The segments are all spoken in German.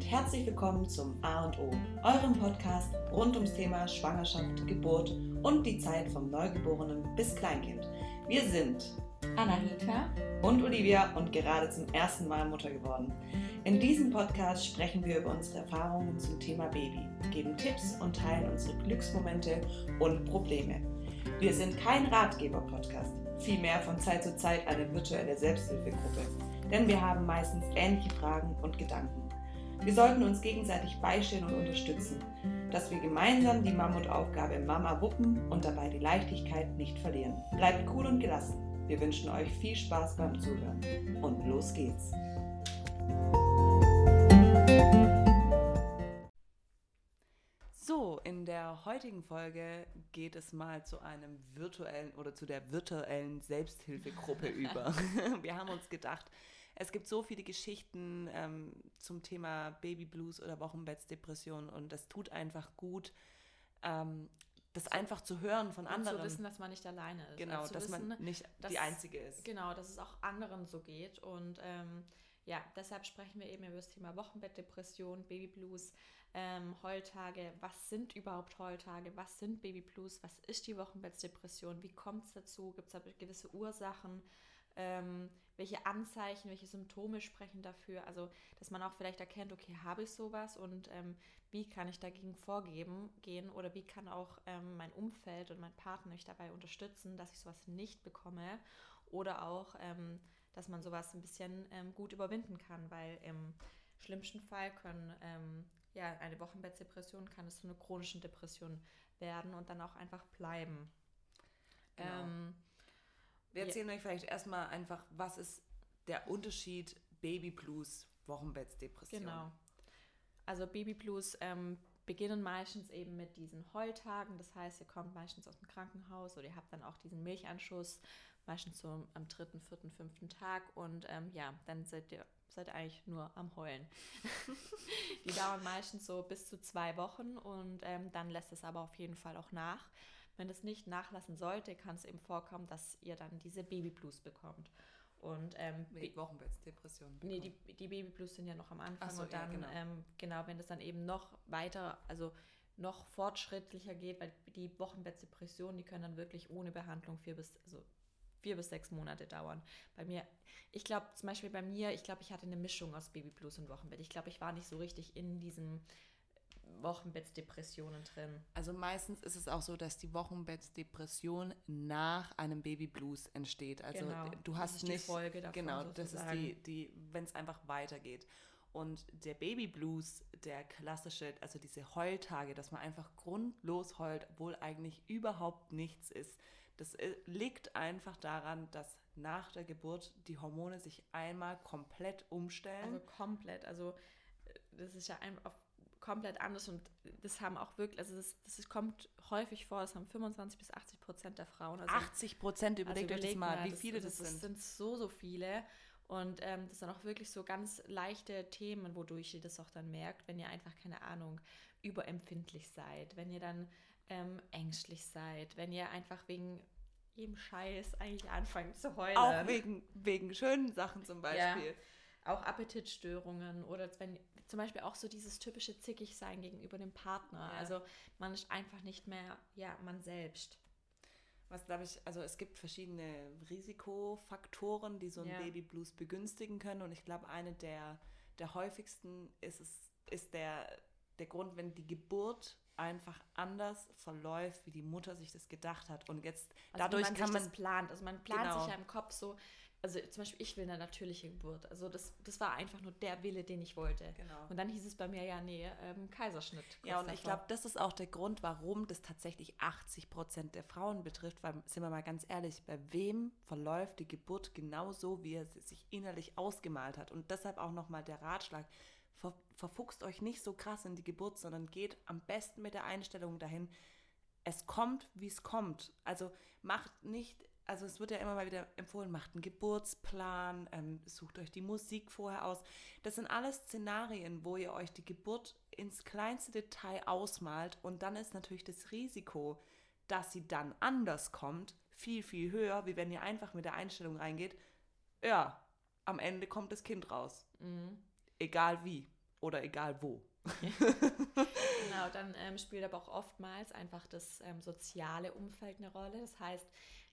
und herzlich willkommen zum A und O, eurem Podcast rund ums Thema Schwangerschaft, Geburt und die Zeit vom Neugeborenen bis Kleinkind. Wir sind Anahita und Olivia und gerade zum ersten Mal Mutter geworden. In diesem Podcast sprechen wir über unsere Erfahrungen zum Thema Baby, geben Tipps und teilen unsere Glücksmomente und Probleme. Wir sind kein Ratgeber-Podcast, vielmehr von Zeit zu Zeit eine virtuelle Selbsthilfegruppe, denn wir haben meistens ähnliche Fragen und Gedanken. Wir sollten uns gegenseitig beistehen und unterstützen, dass wir gemeinsam die Mammutaufgabe Mama wuppen und dabei die Leichtigkeit nicht verlieren. Bleibt cool und gelassen. Wir wünschen euch viel Spaß beim Zuhören. Und los geht's. So, in der heutigen Folge geht es mal zu einem virtuellen oder zu der virtuellen Selbsthilfegruppe über. Wir haben uns gedacht, es gibt so viele Geschichten ähm, zum Thema Baby Blues oder Wochenbettsdepression und es tut einfach gut, ähm, das einfach zu hören von und anderen. zu wissen, dass man nicht alleine ist. Genau, Also dass wissen, man nicht dass- die Einzige ist. Genau, dass es auch anderen so geht. Und ähm, ja, deshalb sprechen wir eben über das Thema Wochenbettdepression, Babyblues, ähm, Heultage. Was sind überhaupt Heultage? Was sind Babyblues? Was ist die Wochenbettdepression? Wie kommt es dazu? Gibt es da gewisse Ursachen? Ähm, welche Anzeichen, welche Symptome sprechen dafür? Also, dass man auch vielleicht erkennt, okay, habe ich sowas und ähm, wie kann ich dagegen vorgeben gehen oder wie kann auch ähm, mein Umfeld und mein Partner mich dabei unterstützen, dass ich sowas nicht bekomme oder auch, ähm, dass man sowas ein bisschen ähm, gut überwinden kann, weil im schlimmsten Fall können ähm, ja eine Wochenbettdepression kann es zu einer chronischen Depression werden und dann auch einfach bleiben. Genau. Wir Ja. erzählen euch vielleicht erstmal einfach, was ist der Unterschied Baby Blues, Wochenbettsdepression. Genau. Also Babyblues ähm, beginnen meistens eben mit diesen Heultagen. Das heißt, ihr kommt meistens aus dem Krankenhaus oder ihr habt dann auch diesen Milchanschuss, meistens so am dritten, vierten, fünften Tag. Und ähm, ja, dann seid ihr, seid eigentlich nur am Heulen. Die dauern meistens so bis zu zwei Wochen und ähm, dann lässt es aber auf jeden Fall auch nach. Wenn es nicht nachlassen sollte, kann es eben vorkommen, dass ihr dann diese Babyblues bekommt. Und ähm, Mit Wochenbettsdepression. Nee, die, die Babyblues sind ja noch am Anfang so, und ja, dann, genau. ähm, genau, wenn es dann eben noch weiter, also noch fortschrittlicher geht, weil die Wochenbettdepressionen, die können dann wirklich ohne Behandlung vier bis, also vier bis sechs Monate dauern. Bei mir, ich glaube zum Beispiel bei mir, ich glaube, ich hatte eine Mischung aus Babyblues und Wochenbett. Ich glaube, ich war nicht so richtig in diesen Wochenbettdepressionen drin. Also meistens ist es auch so, dass die Wochenbettsdepression nach einem Baby Blues entsteht. Also Genau, du das hast ist die nicht Folge davon Genau, das ist die, die wenn es einfach weitergeht. Und der Baby Blues, der klassische, also diese Heultage, dass man einfach grundlos heult, obwohl eigentlich überhaupt nichts ist. Das äh, liegt einfach daran, dass nach der Geburt die Hormone sich einmal komplett umstellen. Also komplett. Also äh, das ist ja einfach komplett anders und das haben auch wirklich, also das, das kommt häufig vor, das haben 25 bis 80 Prozent der Frauen. Also, 80 Prozent, überlegt euch das überleg mal, wie viele das, das sind. sind so, so viele. Und ähm, das sind auch wirklich so ganz leichte Themen, wodurch ihr das auch dann merkt, wenn ihr einfach, keine Ahnung, überempfindlich seid, wenn ihr dann ähm, ängstlich seid, wenn ihr einfach wegen jedem Scheiß eigentlich anfangt zu heulen. Auch wegen, wegen schönen Sachen zum Beispiel. auch Appetitstörungen oder wenn zum Beispiel auch so dieses typische Zickigsein gegenüber dem Partner. Ja. Also man ist einfach nicht mehr ja man selbst. Was glaube ich, also es gibt verschiedene Risikofaktoren, die so ein Ja. Baby Blues begünstigen können. Und ich glaube, eine der, der häufigsten ist es, ist der, der Grund, wenn die Geburt einfach anders verläuft, wie die Mutter sich das gedacht hat. Und jetzt Also dadurch man kann sich man. plant. Also man plant Genau. sich ja im Kopf so. Also zum Beispiel ich will eine natürliche Geburt. Also das, das war einfach nur der Wille, den ich wollte. Genau. Und dann hieß es bei mir ja nee ähm, Kaiserschnitt. Ja, und ich davor. glaube, das ist auch der Grund, warum das tatsächlich 80 Prozent der Frauen betrifft. Weil, sind wir mal ganz ehrlich, bei wem verläuft die Geburt genauso, wie er sie sich innerlich ausgemalt hat? Und deshalb auch nochmal der Ratschlag, ver, verfuchst euch nicht so krass in die Geburt, sondern geht am besten mit der Einstellung dahin, es kommt, wie es kommt. Also macht nicht, also es wird ja immer mal wieder empfohlen, macht einen Geburtsplan, ähm, sucht euch die Musik vorher aus. Das sind alles Szenarien, wo ihr euch die Geburt ins kleinste Detail ausmalt und dann ist natürlich das Risiko, dass sie dann anders kommt, viel, viel höher, wie wenn ihr einfach mit der Einstellung reingeht, ja, am Ende kommt das Kind raus. Mhm. Egal wie. oder egal wo. genau, dann ähm, spielt aber auch oftmals einfach das ähm, soziale Umfeld eine Rolle. Das heißt,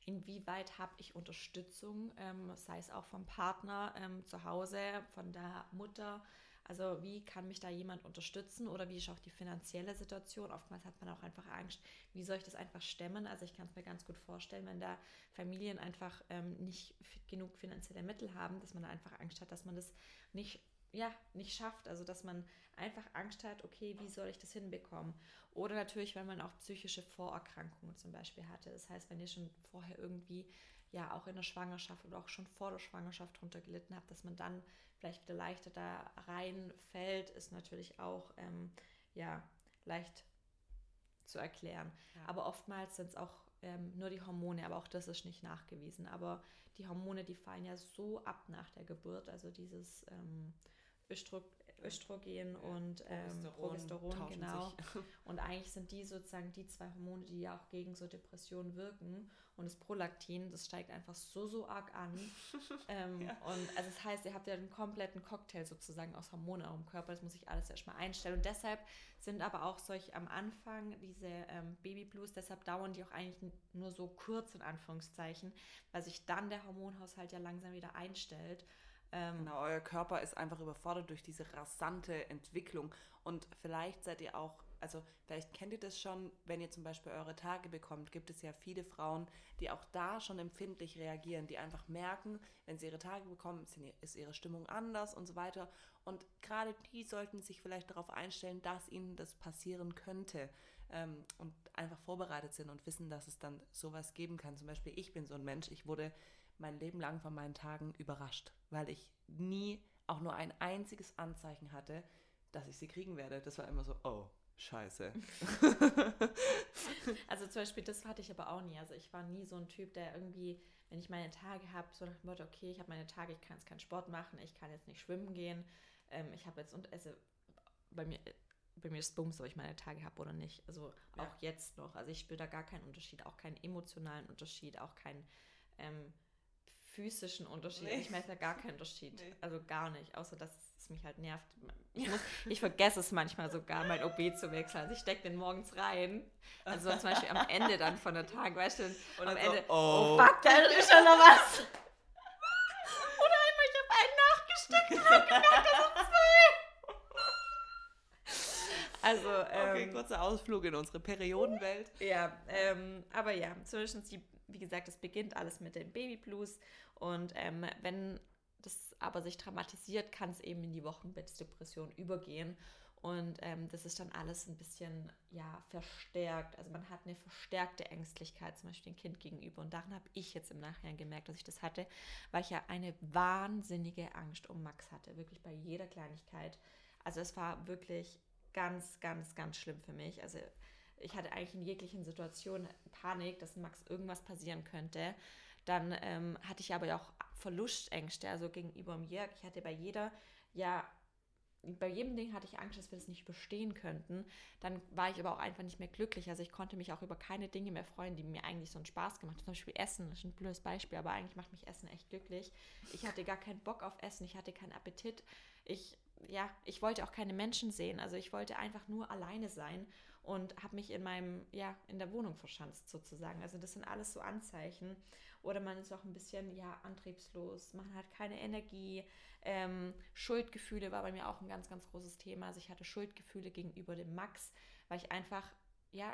inwieweit habe ich Unterstützung, ähm, sei es auch vom Partner ähm, zu Hause, von der Mutter. Also wie kann mich da jemand unterstützen oder wie ist auch die finanzielle Situation? Oftmals hat man auch einfach Angst, wie soll ich das einfach stemmen? Also ich kann es mir ganz gut vorstellen, wenn da Familien einfach ähm, nicht genug finanzielle Mittel haben, dass man da einfach Angst hat, dass man das nicht ja, nicht schafft. Also dass man einfach Angst hat, okay, wie soll ich das hinbekommen? Oder natürlich, wenn man auch psychische Vorerkrankungen zum Beispiel hatte. Das heißt, wenn ihr schon vorher irgendwie ja auch in der Schwangerschaft oder auch schon vor der Schwangerschaft drunter gelitten habt, dass man dann vielleicht wieder leichter da reinfällt, ist natürlich auch ähm, ja leicht zu erklären. Ja. Aber oftmals sind es auch ähm, nur die Hormone, aber auch das ist nicht nachgewiesen. Aber die Hormone, die fallen ja so ab nach der Geburt, also dieses ähm, Östro Östrogen und ähm, Progesteron, Progesteron genau. Und eigentlich sind die sozusagen die zwei Hormone, die ja auch gegen so Depressionen wirken. Und das Prolaktin, das steigt einfach so, so arg an. ähm, ja. Und also das heißt, ihr habt ja einen kompletten Cocktail sozusagen aus Hormonen im Körper. Das muss ich alles erstmal einstellen. Und deshalb sind aber auch solche am Anfang diese ähm, Baby Blues, deshalb dauern die auch eigentlich nur so kurz in Anführungszeichen, weil sich dann der Hormonhaushalt ja langsam wieder einstellt. Ähm, genau, euer Körper ist einfach überfordert durch diese rasante Entwicklung. Und vielleicht seid ihr auch, also vielleicht kennt ihr das schon, wenn ihr zum Beispiel eure Tage bekommt, gibt es ja viele Frauen, die auch da schon empfindlich reagieren, die einfach merken, wenn sie ihre Tage bekommen, ist ihre Stimmung anders und so weiter. Und gerade die sollten sich vielleicht darauf einstellen, dass ihnen das passieren könnte. Ähm, und einfach vorbereitet sind und wissen, dass es dann sowas geben kann. Zum Beispiel, ich bin so ein Mensch, ich wurde mein Leben lang von meinen Tagen überrascht, weil ich nie auch nur ein einziges Anzeichen hatte, dass ich sie kriegen werde. Das war immer so, oh, scheiße. also zum Beispiel, das hatte ich aber auch nie. Also ich war nie so ein Typ, der irgendwie, wenn ich meine Tage habe, so nach dem Motto, okay, ich habe meine Tage, ich kann jetzt keinen Sport machen, ich kann jetzt nicht schwimmen gehen, ähm, ich habe jetzt und esse bei mir bei mir ist Bums, ob ich meine Tage habe oder nicht. Also auch ja. jetzt noch. Also ich spüre da gar keinen Unterschied, auch keinen emotionalen Unterschied, auch keinen ähm, physischen Unterschied. Nee. Ich merke da gar keinen Unterschied. Nee. Also gar nicht, außer dass es mich halt nervt. Ich, muss, ich vergesse es manchmal sogar, mein OB zu wechseln. Also ich stecke den morgens rein. Also zum Beispiel am Ende dann von der Tag, weißt du, und am so, Ende, oh. oh fuck, da ist schon noch was. Oder einmal, ich habe einen nachgesteckt und habe gemerkt, das sind zwei. Also, ähm, okay, kurzer Ausflug in unsere Periodenwelt. Ja, ähm, aber ja, zumindest die wie gesagt, es beginnt alles mit den Baby Blues und ähm, wenn das aber sich dramatisiert, kann es eben in die Wochenbettdepression übergehen. Und ähm, das ist dann alles ein bisschen ja, verstärkt. Also man hat eine verstärkte Ängstlichkeit zum Beispiel dem Kind gegenüber. Und daran habe ich jetzt im Nachhinein gemerkt, dass ich das hatte, weil ich ja eine wahnsinnige Angst um Max hatte. Wirklich bei jeder Kleinigkeit. Also es war wirklich ganz, ganz, ganz schlimm für mich. Also ich hatte eigentlich in jeglichen Situationen Panik, dass Max irgendwas passieren könnte. Dann ähm, hatte ich aber auch Verlustängste, also gegenüber Jörg. Ich hatte bei jeder, ja, bei jedem Ding hatte ich Angst, dass wir das nicht bestehen könnten. Dann war ich aber auch einfach nicht mehr glücklich. Also ich konnte mich auch über keine Dinge mehr freuen, die mir eigentlich so einen Spaß gemacht haben. Zum Beispiel Essen, das ist ein blödes Beispiel, aber eigentlich macht mich Essen echt glücklich. Ich hatte gar keinen Bock auf Essen, ich hatte keinen Appetit. Ich, ja, ich wollte auch keine Menschen sehen. Also ich wollte einfach nur alleine sein und habe mich in meinem, ja, in der Wohnung verschanzt sozusagen. Also das sind alles so Anzeichen. Oder man ist auch ein bisschen, ja, antriebslos, man hat keine Energie. Ähm, Schuldgefühle war bei mir auch ein ganz, ganz großes Thema. Also ich hatte Schuldgefühle gegenüber dem Max, weil ich einfach, ja,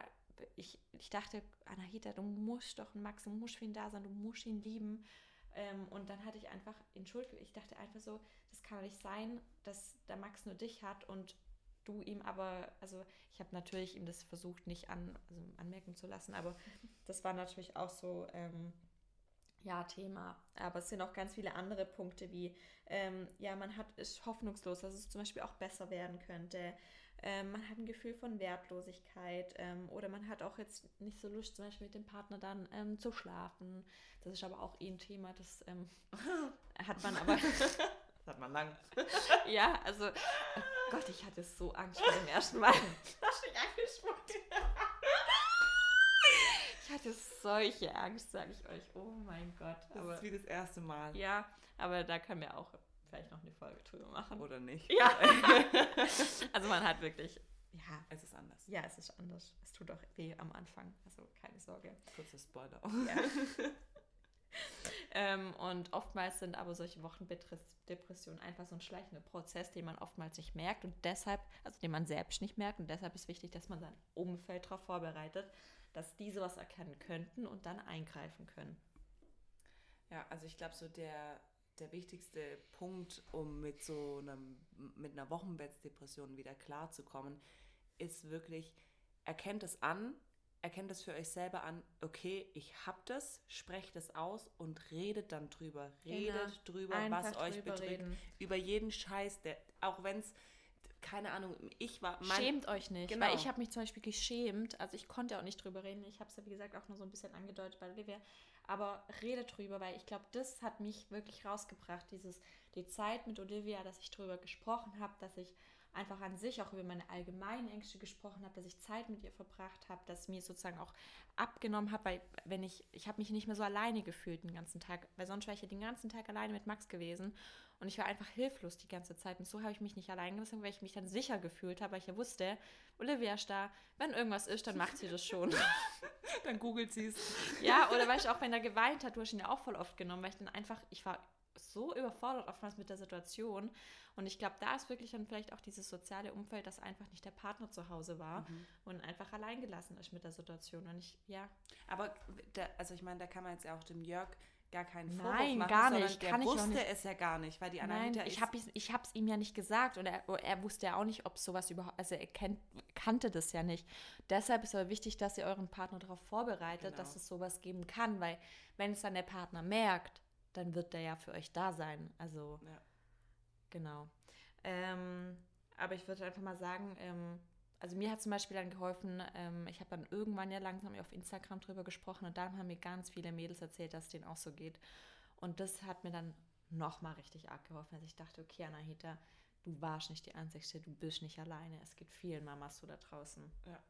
ich, ich dachte, Anahita, du musst doch ein Max, du musst für ihn da sein, du musst ihn lieben. Ähm, und dann hatte ich einfach in Schuld, ich dachte einfach so, das kann nicht sein, dass der Max nur dich hat und du ihm aber, also ich habe natürlich ihm das versucht, nicht an, also anmerken zu lassen, aber das war natürlich auch so, ähm, ja, Thema. Aber es sind auch ganz viele andere Punkte, wie, ähm, ja, man hat, ist hoffnungslos, dass es zum Beispiel auch besser werden könnte. Ähm, man hat ein Gefühl von Wertlosigkeit ähm, oder man hat auch jetzt nicht so Lust, zum Beispiel mit dem Partner dann ähm, zu schlafen. Das ist aber auch eh ein Thema, das ähm, hat man aber. das hat man lang. ja, also Gott, ich hatte so Angst vor dem ersten Mal. Hast du dich ich hatte solche Angst, sage ich euch. Oh mein Gott. Das aber, ist wie das erste Mal. Ja, aber da können wir auch vielleicht noch eine Folge drüber machen. Oder nicht. Ja. also man hat wirklich, ja. Es ist anders. Ja, es ist anders. Es tut auch weh am Anfang, also keine Sorge. Kurzer Spoiler. Ja. ähm, und oftmals sind aber solche Wochenbettdepressionen einfach so ein schleichender Prozess, den man oftmals nicht merkt und deshalb, also den man selbst nicht merkt und deshalb ist wichtig, dass man sein Umfeld darauf vorbereitet, dass diese was erkennen könnten und dann eingreifen können. Ja, also ich glaube, so der, der wichtigste Punkt, um mit so einem, mit einer Wochenbettdepression wieder klarzukommen, ist wirklich, erkennt es an, erkennt es für euch selber an, okay, ich hab das, sprecht es aus und redet dann drüber. Redet genau. drüber, Einfach was euch betrifft. Reden. Über jeden Scheiß, der, auch wenn es keine Ahnung, ich war. Mein, Schämt euch nicht. Genau. Weil ich habe mich zum Beispiel geschämt. Also ich konnte auch nicht drüber reden. Ich habe es ja, wie gesagt, auch nur so ein bisschen angedeutet bei Olivia. Aber rede drüber, weil ich glaube, das hat mich wirklich rausgebracht. Dieses, die Zeit mit Olivia, dass ich drüber gesprochen habe, dass ich einfach an sich auch über meine allgemeinen Ängste gesprochen habe, dass ich Zeit mit ihr verbracht habe, dass mir sozusagen auch abgenommen hat, weil wenn ich, ich habe mich nicht mehr so alleine gefühlt den ganzen Tag, weil sonst wäre ich ja den ganzen Tag alleine mit Max gewesen und ich war einfach hilflos die ganze Zeit und so habe ich mich nicht allein gelassen, weil ich mich dann sicher gefühlt habe, weil ich ja wusste, Olivia ist da, wenn irgendwas ist, dann macht sie das schon. dann googelt sie es. Ja, oder weißt du, auch wenn er geweint hat, du hast ihn ja auch voll oft genommen, weil ich dann einfach, ich war so überfordert oftmals mit der Situation. Und ich glaube, da ist wirklich dann vielleicht auch dieses soziale Umfeld, dass einfach nicht der Partner zu Hause war mhm. und einfach allein gelassen ist mit der Situation. Und ich, ja. Aber, der, also ich meine, da kann man jetzt ja auch dem Jörg gar keinen Vorwurf Nein, machen, gar nicht. Der Kann wusste ich es ja gar nicht, weil die Anahita Nein, ich habe ich es ihm ja nicht gesagt und er, er wusste ja auch nicht, ob sowas überhaupt, also er kennt, kannte das ja nicht. Deshalb ist aber wichtig, dass ihr euren Partner darauf vorbereitet, genau. dass es sowas geben kann, weil wenn es dann der Partner merkt, dann wird der ja für euch da sein. Also, ja. genau. Ähm, aber ich würde einfach mal sagen, ähm, also mir hat zum Beispiel dann geholfen, ähm, ich habe dann irgendwann ja langsam auf Instagram drüber gesprochen und dann haben mir ganz viele Mädels erzählt, dass es denen auch so geht. Und das hat mir dann nochmal richtig arg geholfen, als ich dachte, okay, Anahita, du warst nicht die Einzige, du bist nicht alleine. Es geht vielen Mamas so da draußen. Ja.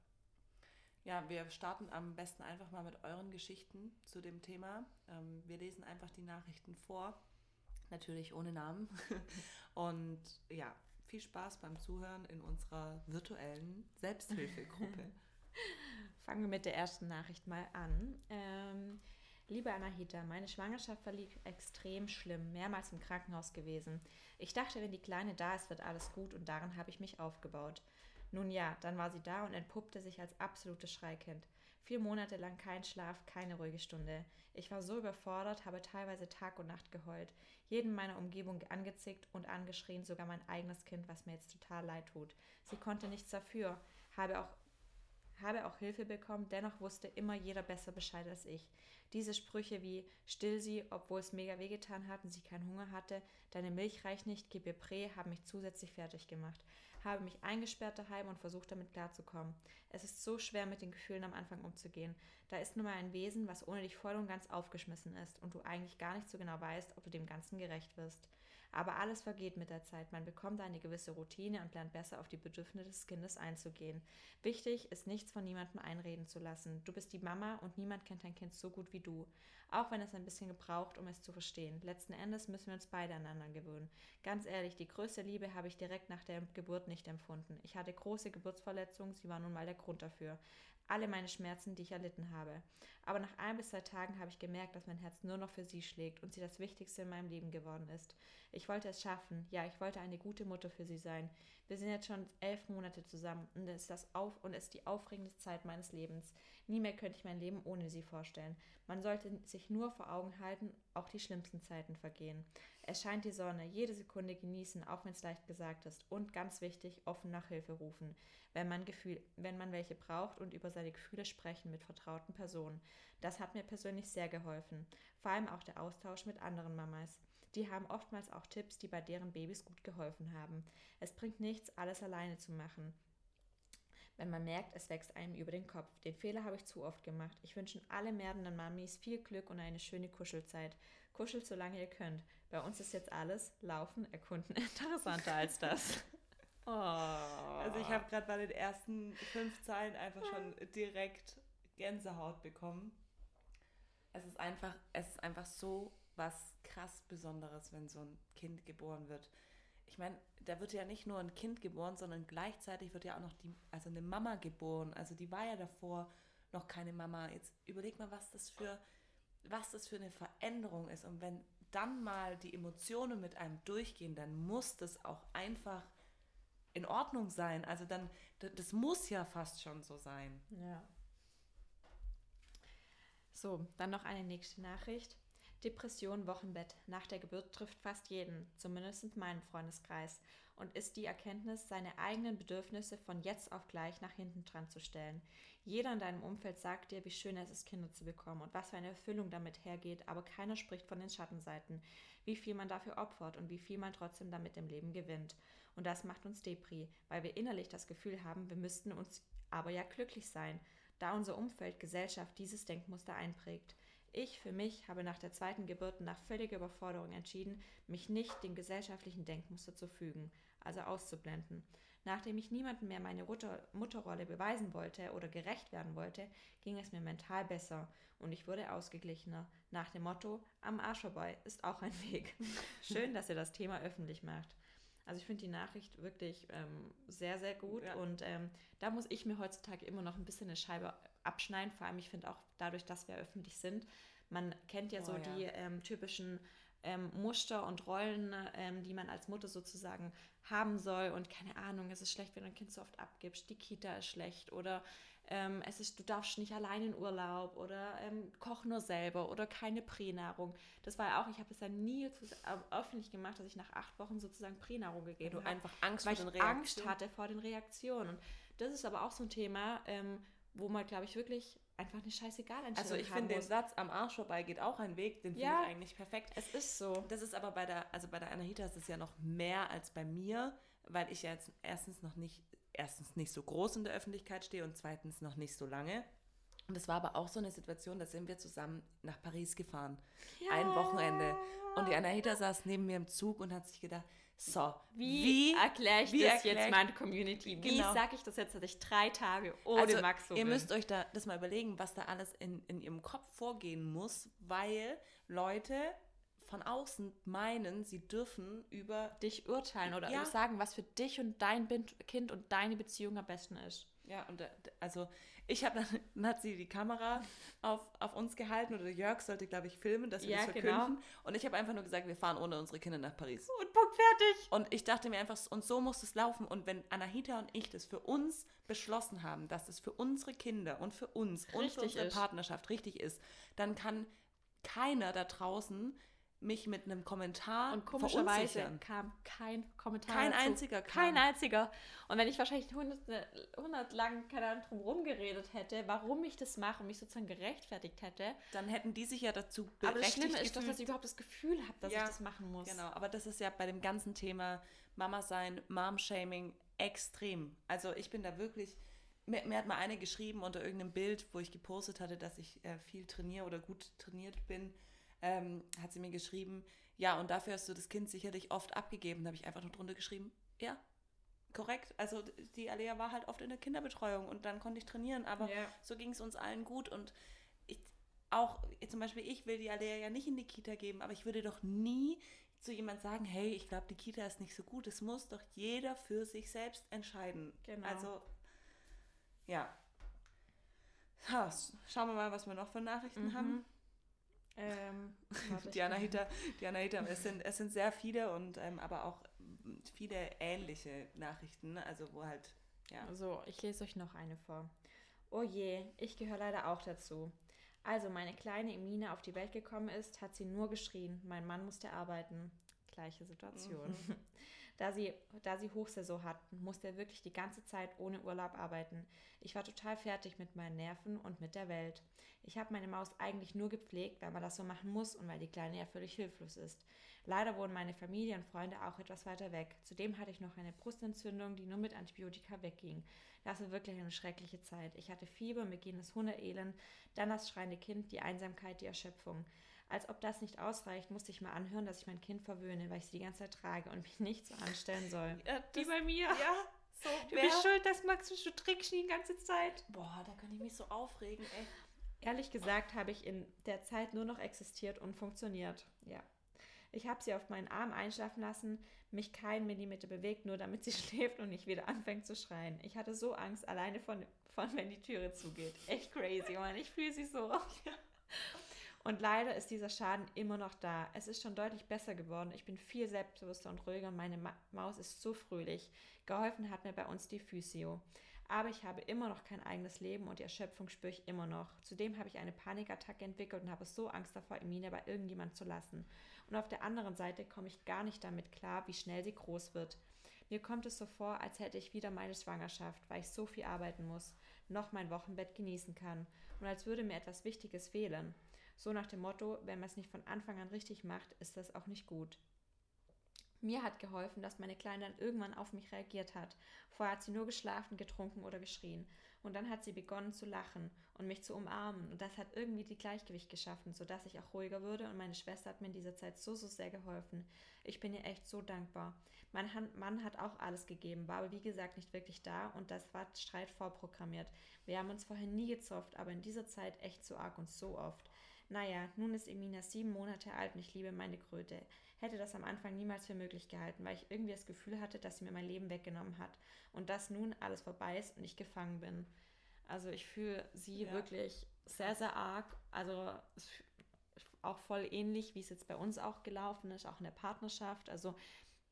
Ja, wir starten am besten einfach mal mit euren Geschichten zu dem Thema. Ähm, wir lesen einfach die Nachrichten vor, natürlich ohne Namen. Und ja, viel Spaß beim Zuhören in unserer virtuellen Selbsthilfegruppe. Fangen wir mit der ersten Nachricht mal an. Ähm, Liebe Anahita, meine Schwangerschaft verlief extrem schlimm, mehrmals im Krankenhaus gewesen. Ich dachte, wenn die Kleine da ist, wird alles gut und daran habe ich mich aufgebaut. Nun ja, dann war sie da und entpuppte sich als absolutes Schreikind. Vier Monate lang kein Schlaf, keine ruhige Stunde. Ich war so überfordert, habe teilweise Tag und Nacht geheult, jeden meiner Umgebung angezickt und angeschrien, sogar mein eigenes Kind, was mir jetzt total leid tut. Sie konnte nichts dafür, habe auch habe auch Hilfe bekommen, dennoch wusste immer jeder besser Bescheid als ich. Diese Sprüche wie still sie, obwohl es mega wehgetan hat und sie keinen Hunger hatte, deine Milch reicht nicht, gib ihr Prä, haben mich zusätzlich fertig gemacht habe mich eingesperrt daheim und versucht damit klarzukommen. Es ist so schwer, mit den Gefühlen am Anfang umzugehen. Da ist nun mal ein Wesen, was ohne dich voll und ganz aufgeschmissen ist und du eigentlich gar nicht so genau weißt, ob du dem Ganzen gerecht wirst. Aber alles vergeht mit der Zeit. Man bekommt eine gewisse Routine und lernt besser auf die Bedürfnisse des Kindes einzugehen. Wichtig ist, nichts von niemandem einreden zu lassen. Du bist die Mama und niemand kennt dein Kind so gut wie du. Auch wenn es ein bisschen gebraucht, um es zu verstehen. Letzten Endes müssen wir uns beide aneinander gewöhnen. Ganz ehrlich, die größte Liebe habe ich direkt nach der Geburt nicht empfunden. Ich hatte große Geburtsverletzungen, sie war nun mal der Grund dafür alle meine Schmerzen, die ich erlitten habe. Aber nach ein bis zwei Tagen habe ich gemerkt, dass mein Herz nur noch für sie schlägt und sie das Wichtigste in meinem Leben geworden ist. Ich wollte es schaffen, ja, ich wollte eine gute Mutter für sie sein. Wir sind jetzt schon elf Monate zusammen und es ist, das auf und ist die aufregende Zeit meines Lebens. Nie mehr könnte ich mein Leben ohne sie vorstellen. Man sollte sich nur vor Augen halten, auch die schlimmsten Zeiten vergehen. Es scheint die Sonne, jede Sekunde genießen, auch wenn es leicht gesagt ist. Und ganz wichtig, offen nach Hilfe rufen, wenn man, Gefühl, wenn man welche braucht und über seine Gefühle sprechen mit vertrauten Personen. Das hat mir persönlich sehr geholfen. Vor allem auch der Austausch mit anderen Mamas. Die haben oftmals auch Tipps, die bei deren Babys gut geholfen haben. Es bringt nichts, alles alleine zu machen wenn man merkt, es wächst einem über den Kopf. Den Fehler habe ich zu oft gemacht. Ich wünsche alle werdenden Mamis viel Glück und eine schöne Kuschelzeit. Kuschelt, solange ihr könnt. Bei uns ist jetzt alles Laufen, Erkunden interessanter als das. Oh. Also ich habe gerade bei den ersten fünf Zeilen einfach schon direkt Gänsehaut bekommen. Es ist einfach, es ist einfach so was krass Besonderes, wenn so ein Kind geboren wird. Ich meine, da wird ja nicht nur ein Kind geboren, sondern gleichzeitig wird ja auch noch die, also eine Mama geboren. Also die war ja davor noch keine Mama. Jetzt überleg mal, was das für, was das für eine Veränderung ist. Und wenn dann mal die Emotionen mit einem durchgehen, dann muss das auch einfach in Ordnung sein. Also dann, das muss ja fast schon so sein. Ja. So, dann noch eine nächste Nachricht. Depression, Wochenbett. Nach der Geburt trifft fast jeden, zumindest in meinem Freundeskreis, und ist die Erkenntnis, seine eigenen Bedürfnisse von jetzt auf gleich nach hinten dran zu stellen. Jeder in deinem Umfeld sagt dir, wie schön es ist, Kinder zu bekommen und was für eine Erfüllung damit hergeht, aber keiner spricht von den Schattenseiten, wie viel man dafür opfert und wie viel man trotzdem damit im Leben gewinnt. Und das macht uns Depri, weil wir innerlich das Gefühl haben, wir müssten uns aber ja glücklich sein, da unser Umfeld, Gesellschaft dieses Denkmuster einprägt. Ich für mich habe nach der zweiten Geburt nach völliger Überforderung entschieden, mich nicht dem gesellschaftlichen Denkmuster zu fügen, also auszublenden. Nachdem ich niemandem mehr meine Mutter Mutterrolle beweisen wollte oder gerecht werden wollte, ging es mir mental besser und ich wurde ausgeglichener. Nach dem Motto, am Arsch vorbei ist auch ein Weg. Schön, dass ihr das Thema öffentlich macht. Also ich finde die Nachricht wirklich ähm, sehr, sehr gut ja. und ähm, da muss ich mir heutzutage immer noch ein bisschen eine Scheibe abschneiden. Vor allem, ich finde auch dadurch, dass wir öffentlich sind, man kennt ja oh, so ja. die ähm, typischen ähm, Muster und Rollen, ähm, die man als Mutter sozusagen haben soll. Und keine Ahnung, es ist schlecht, wenn du ein Kind so oft abgibst, die Kita ist schlecht oder ähm, es ist, du darfst nicht allein in Urlaub oder ähm, koch nur selber oder keine Pränahrung. Das war ja auch, ich habe das ja nie öffentlich gemacht, dass ich nach acht Wochen sozusagen Pränahrung gegeben habe. Du einfach Angst weil vor den Reaktionen. Angst hatte vor den Reaktionen. Und das ist aber auch so ein Thema, ähm, wo man, glaube ich, wirklich einfach eine scheißegal Einstellung Also ich finde den Satz am Arsch vorbei geht auch ein Weg, den ja, finde ich eigentlich perfekt. Es ist so. Das ist aber bei der, also bei der Anahita ist es ja noch mehr als bei mir, weil ich ja jetzt erstens noch nicht, erstens nicht so groß in der Öffentlichkeit stehe und zweitens noch nicht so lange. Und es war aber auch so eine Situation, da sind wir zusammen nach Paris gefahren. Ja. Ein Wochenende. Und die Anahita saß neben mir im Zug und hat sich gedacht, so, wie, wie erkläre ich wie das erklär jetzt meiner Community? Wie genau. sage ich das jetzt, dass ich drei Tage ohne also, Max so Ihr bin? müsst euch da das mal überlegen, was da alles in, in ihrem Kopf vorgehen muss, weil Leute von außen meinen, sie dürfen über dich urteilen oder ja. sagen, was für dich und dein Kind und deine Beziehung am besten ist. Ja, und also ich habe dann, dann, hat sie die Kamera auf, auf uns gehalten oder Jörg sollte, glaube ich, filmen, dass wir ja, das verkünden. Genau. Und ich habe einfach nur gesagt, wir fahren ohne unsere Kinder nach Paris. Und Punkt fertig. Und ich dachte mir einfach, und so muss es laufen. Und wenn Anahita und ich das für uns beschlossen haben, dass das für unsere Kinder und für uns richtig und für unsere ist. Partnerschaft richtig ist, dann kann keiner da draußen mich mit einem Kommentar Und komischerweise kam kein Kommentar Kein dazu. einziger kam. Kein einziger. Und wenn ich wahrscheinlich hundert, hundert lang, keine Ahnung, drum rumgeredet hätte, warum ich das mache und mich sozusagen gerechtfertigt hätte. Dann hätten die sich ja dazu berechtigt Aber das Schlimme ist doch, dass ich überhaupt das Gefühl habe, dass ja, ich das machen muss. Genau, aber das ist ja bei dem ganzen Thema Mama sein, Mom-Shaming extrem. Also ich bin da wirklich... Mir, mir, hat mal eine geschrieben unter irgendeinem Bild, wo ich gepostet hatte, dass ich äh, viel trainiere oder gut trainiert bin ähm, hat sie mir geschrieben, ja, und dafür hast du das Kind sicherlich oft abgegeben. Da habe ich einfach nur drunter geschrieben, ja, korrekt. Also die Alea war halt oft in der Kinderbetreuung und dann konnte ich trainieren, aber ja. so ging es uns allen gut und ich, auch zum Beispiel ich will die Alea ja nicht in die Kita geben, aber ich würde doch nie zu jemand sagen, hey, ich glaube, die Kita ist nicht so gut. Es muss doch jeder für sich selbst entscheiden. Genau. Also, ja. Ha, schauen wir mal, was wir noch für Nachrichten mhm. haben. Ähm, die Anahita, die Anahita, es sind, es sind sehr viele und ähm, aber auch viele ähnliche Nachrichten, also wo halt, ja. So, ich lese euch noch eine vor. Oh je, ich gehöre leider auch dazu. Also, meine kleine Emine auf die Welt gekommen ist, hat sie nur geschrien, mein Mann musste arbeiten. Gleiche Situation. Mhm. Da sie, da sie Hochsaison hatten, musste er wirklich die ganze Zeit ohne Urlaub arbeiten. Ich war total fertig mit meinen Nerven und mit der Welt. Ich habe meine Maus eigentlich nur gepflegt, weil man das so machen muss und weil die Kleine ja völlig hilflos ist. Leider wohnen meine Familie und Freunde auch etwas weiter weg. Zudem hatte ich noch eine Brustentzündung, die nur mit Antibiotika wegging. Das war wirklich eine schreckliche Zeit. Ich hatte Fieber, mir ging das Hundeelend, dann das schreiende Kind, die Einsamkeit, die Erschöpfung. Als ob das nicht ausreicht, musste ich mal anhören, dass ich mein Kind verwöhne, weil ich sie die ganze Zeit trage und mich nicht so anstellen soll. Ja, Wie bei mir. Ja, so. Du wer? bist schuld, dass Max du trickst die ganze Zeit. Boah, da kann ich mich so aufregen, ey. Ehrlich gesagt habe ich in der Zeit nur noch existiert und funktioniert. Ja. Ich habe sie auf meinen Arm einschlafen lassen, mich keinen Millimeter bewegt, nur damit sie schläft und nicht wieder anfängt zu schreien. Ich hatte so Angst, alleine von, von wenn die Türe zugeht. Echt crazy, Mann. Ich fühle sie so. Und leider ist dieser Schaden immer noch da. Es ist schon deutlich besser geworden. Ich bin viel selbstbewusster und ruhiger und meine Ma Maus ist so fröhlich. Geholfen hat mir bei uns die Physio. Aber ich habe immer noch kein eigenes Leben und die Erschöpfung spüre ich immer noch. Zudem habe ich eine Panikattacke entwickelt und habe so Angst davor, Emine bei irgendjemand zu lassen. Und auf der anderen Seite komme ich gar nicht damit klar, wie schnell sie groß wird. Mir kommt es so vor, als hätte ich wieder meine Schwangerschaft, weil ich so viel arbeiten muss, noch mein Wochenbett genießen kann und als würde mir etwas Wichtiges fehlen. So nach dem Motto, wenn man es nicht von Anfang an richtig macht, ist das auch nicht gut. Mir hat geholfen, dass meine Kleine dann irgendwann auf mich reagiert hat. Vorher hat sie nur geschlafen, getrunken oder geschrien. Und dann hat sie begonnen zu lachen und mich zu umarmen. Und das hat irgendwie die Gleichgewicht geschaffen, sodass ich auch ruhiger würde. Und meine Schwester hat mir in dieser Zeit so, so sehr geholfen. Ich bin ihr echt so dankbar. Mein Mann hat auch alles gegeben, war aber wie gesagt nicht wirklich da und das war Streit vorprogrammiert. Wir haben uns vorher nie gezofft, aber in dieser Zeit echt so arg und so oft. Naja, nun ist Emina sieben Monate alt und ich liebe meine Kröte hätte das am Anfang niemals für möglich gehalten, weil ich irgendwie das Gefühl hatte, dass sie mir mein Leben weggenommen hat und dass nun alles vorbei ist und ich gefangen bin. Also ich fühle sie ja. wirklich sehr, sehr arg. Also auch voll ähnlich, wie es jetzt bei uns auch gelaufen ist, auch in der Partnerschaft. Also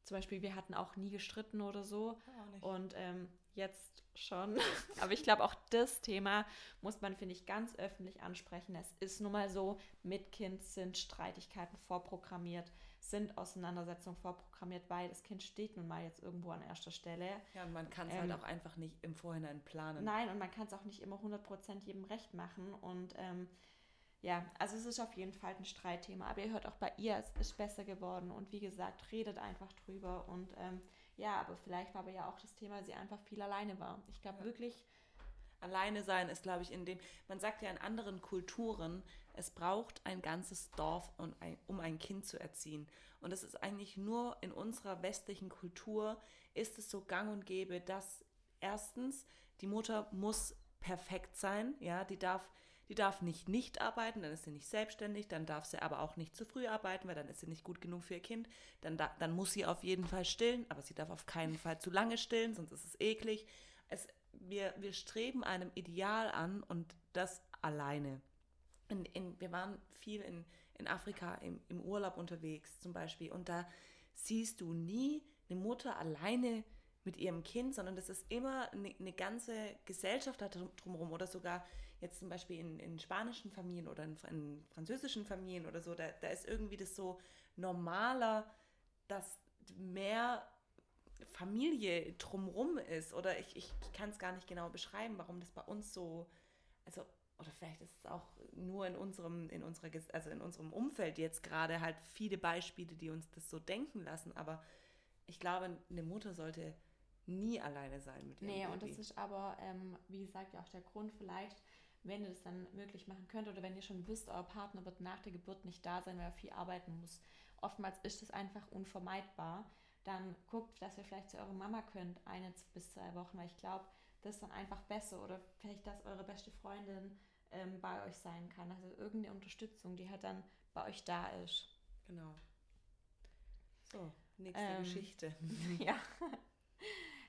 zum Beispiel, wir hatten auch nie gestritten oder so. Und ähm, jetzt schon. Aber ich glaube, auch das Thema muss man, finde ich, ganz öffentlich ansprechen. Es ist nun mal so, mit Kind sind Streitigkeiten vorprogrammiert sind Auseinandersetzungen vorprogrammiert, weil das Kind steht nun mal jetzt irgendwo an erster Stelle. Ja, und man kann es halt ähm, halt auch einfach nicht im Vorhinein planen. Nein, und man kann es auch nicht immer 100% jedem recht machen. Und ähm, ja, also es ist auf jeden Fall ein Streitthema. Aber ihr hört auch bei ihr, es ist besser geworden. Und wie gesagt, redet einfach drüber. Und ähm, ja, aber vielleicht war aber ja auch das Thema, sie einfach viel alleine war. Ich glaube ja. wirklich, Alleine sein ist, glaube ich, in dem, man sagt ja in anderen Kulturen, es braucht ein ganzes Dorf, um ein Kind zu erziehen. Und es ist eigentlich nur in unserer westlichen Kultur, ist es so gang und gäbe, dass erstens die Mutter muss perfekt sein, ja, die darf, die darf nicht nicht arbeiten, dann ist sie nicht selbstständig, dann darf sie aber auch nicht zu früh arbeiten, weil dann ist sie nicht gut genug für ihr Kind, dann, da, dann muss sie auf jeden Fall stillen, aber sie darf auf keinen Fall zu lange stillen, sonst ist es eklig. Es, wir, wir streben einem Ideal an und das alleine. In, in, wir waren viel in, in Afrika im, im Urlaub unterwegs zum Beispiel und da siehst du nie eine Mutter alleine mit ihrem Kind, sondern das ist immer eine, eine ganze Gesellschaft da drumherum oder sogar jetzt zum Beispiel in, in spanischen Familien oder in, in, französischen Familien oder so, da, da ist irgendwie das so normaler, dass mehr Familie drumherum ist oder ich, ich, ich kann es gar nicht genau beschreiben, warum das bei uns so, also oder vielleicht ist es auch nur in unserem, in unserer, also in unserem Umfeld jetzt gerade halt viele Beispiele, die uns das so denken lassen. Aber ich glaube, eine Mutter sollte nie alleine sein mit ihrem Nee, Baby. und das ist aber, ähm, wie gesagt, ja auch der Grund vielleicht, wenn ihr das dann möglich machen könnt oder wenn ihr schon wisst, euer Partner wird nach der Geburt nicht da sein, weil er viel arbeiten muss. Oftmals ist das einfach unvermeidbar. Dann guckt, dass ihr vielleicht zu eurer Mama könnt, eine bis zwei Wochen, weil ich glaube, das ist dann einfach besser. Oder vielleicht, dass eure beste Freundin ähm, bei euch sein kann. Also irgendeine Unterstützung, die halt dann bei euch da ist. Genau. So, nächste ähm, Geschichte. ja.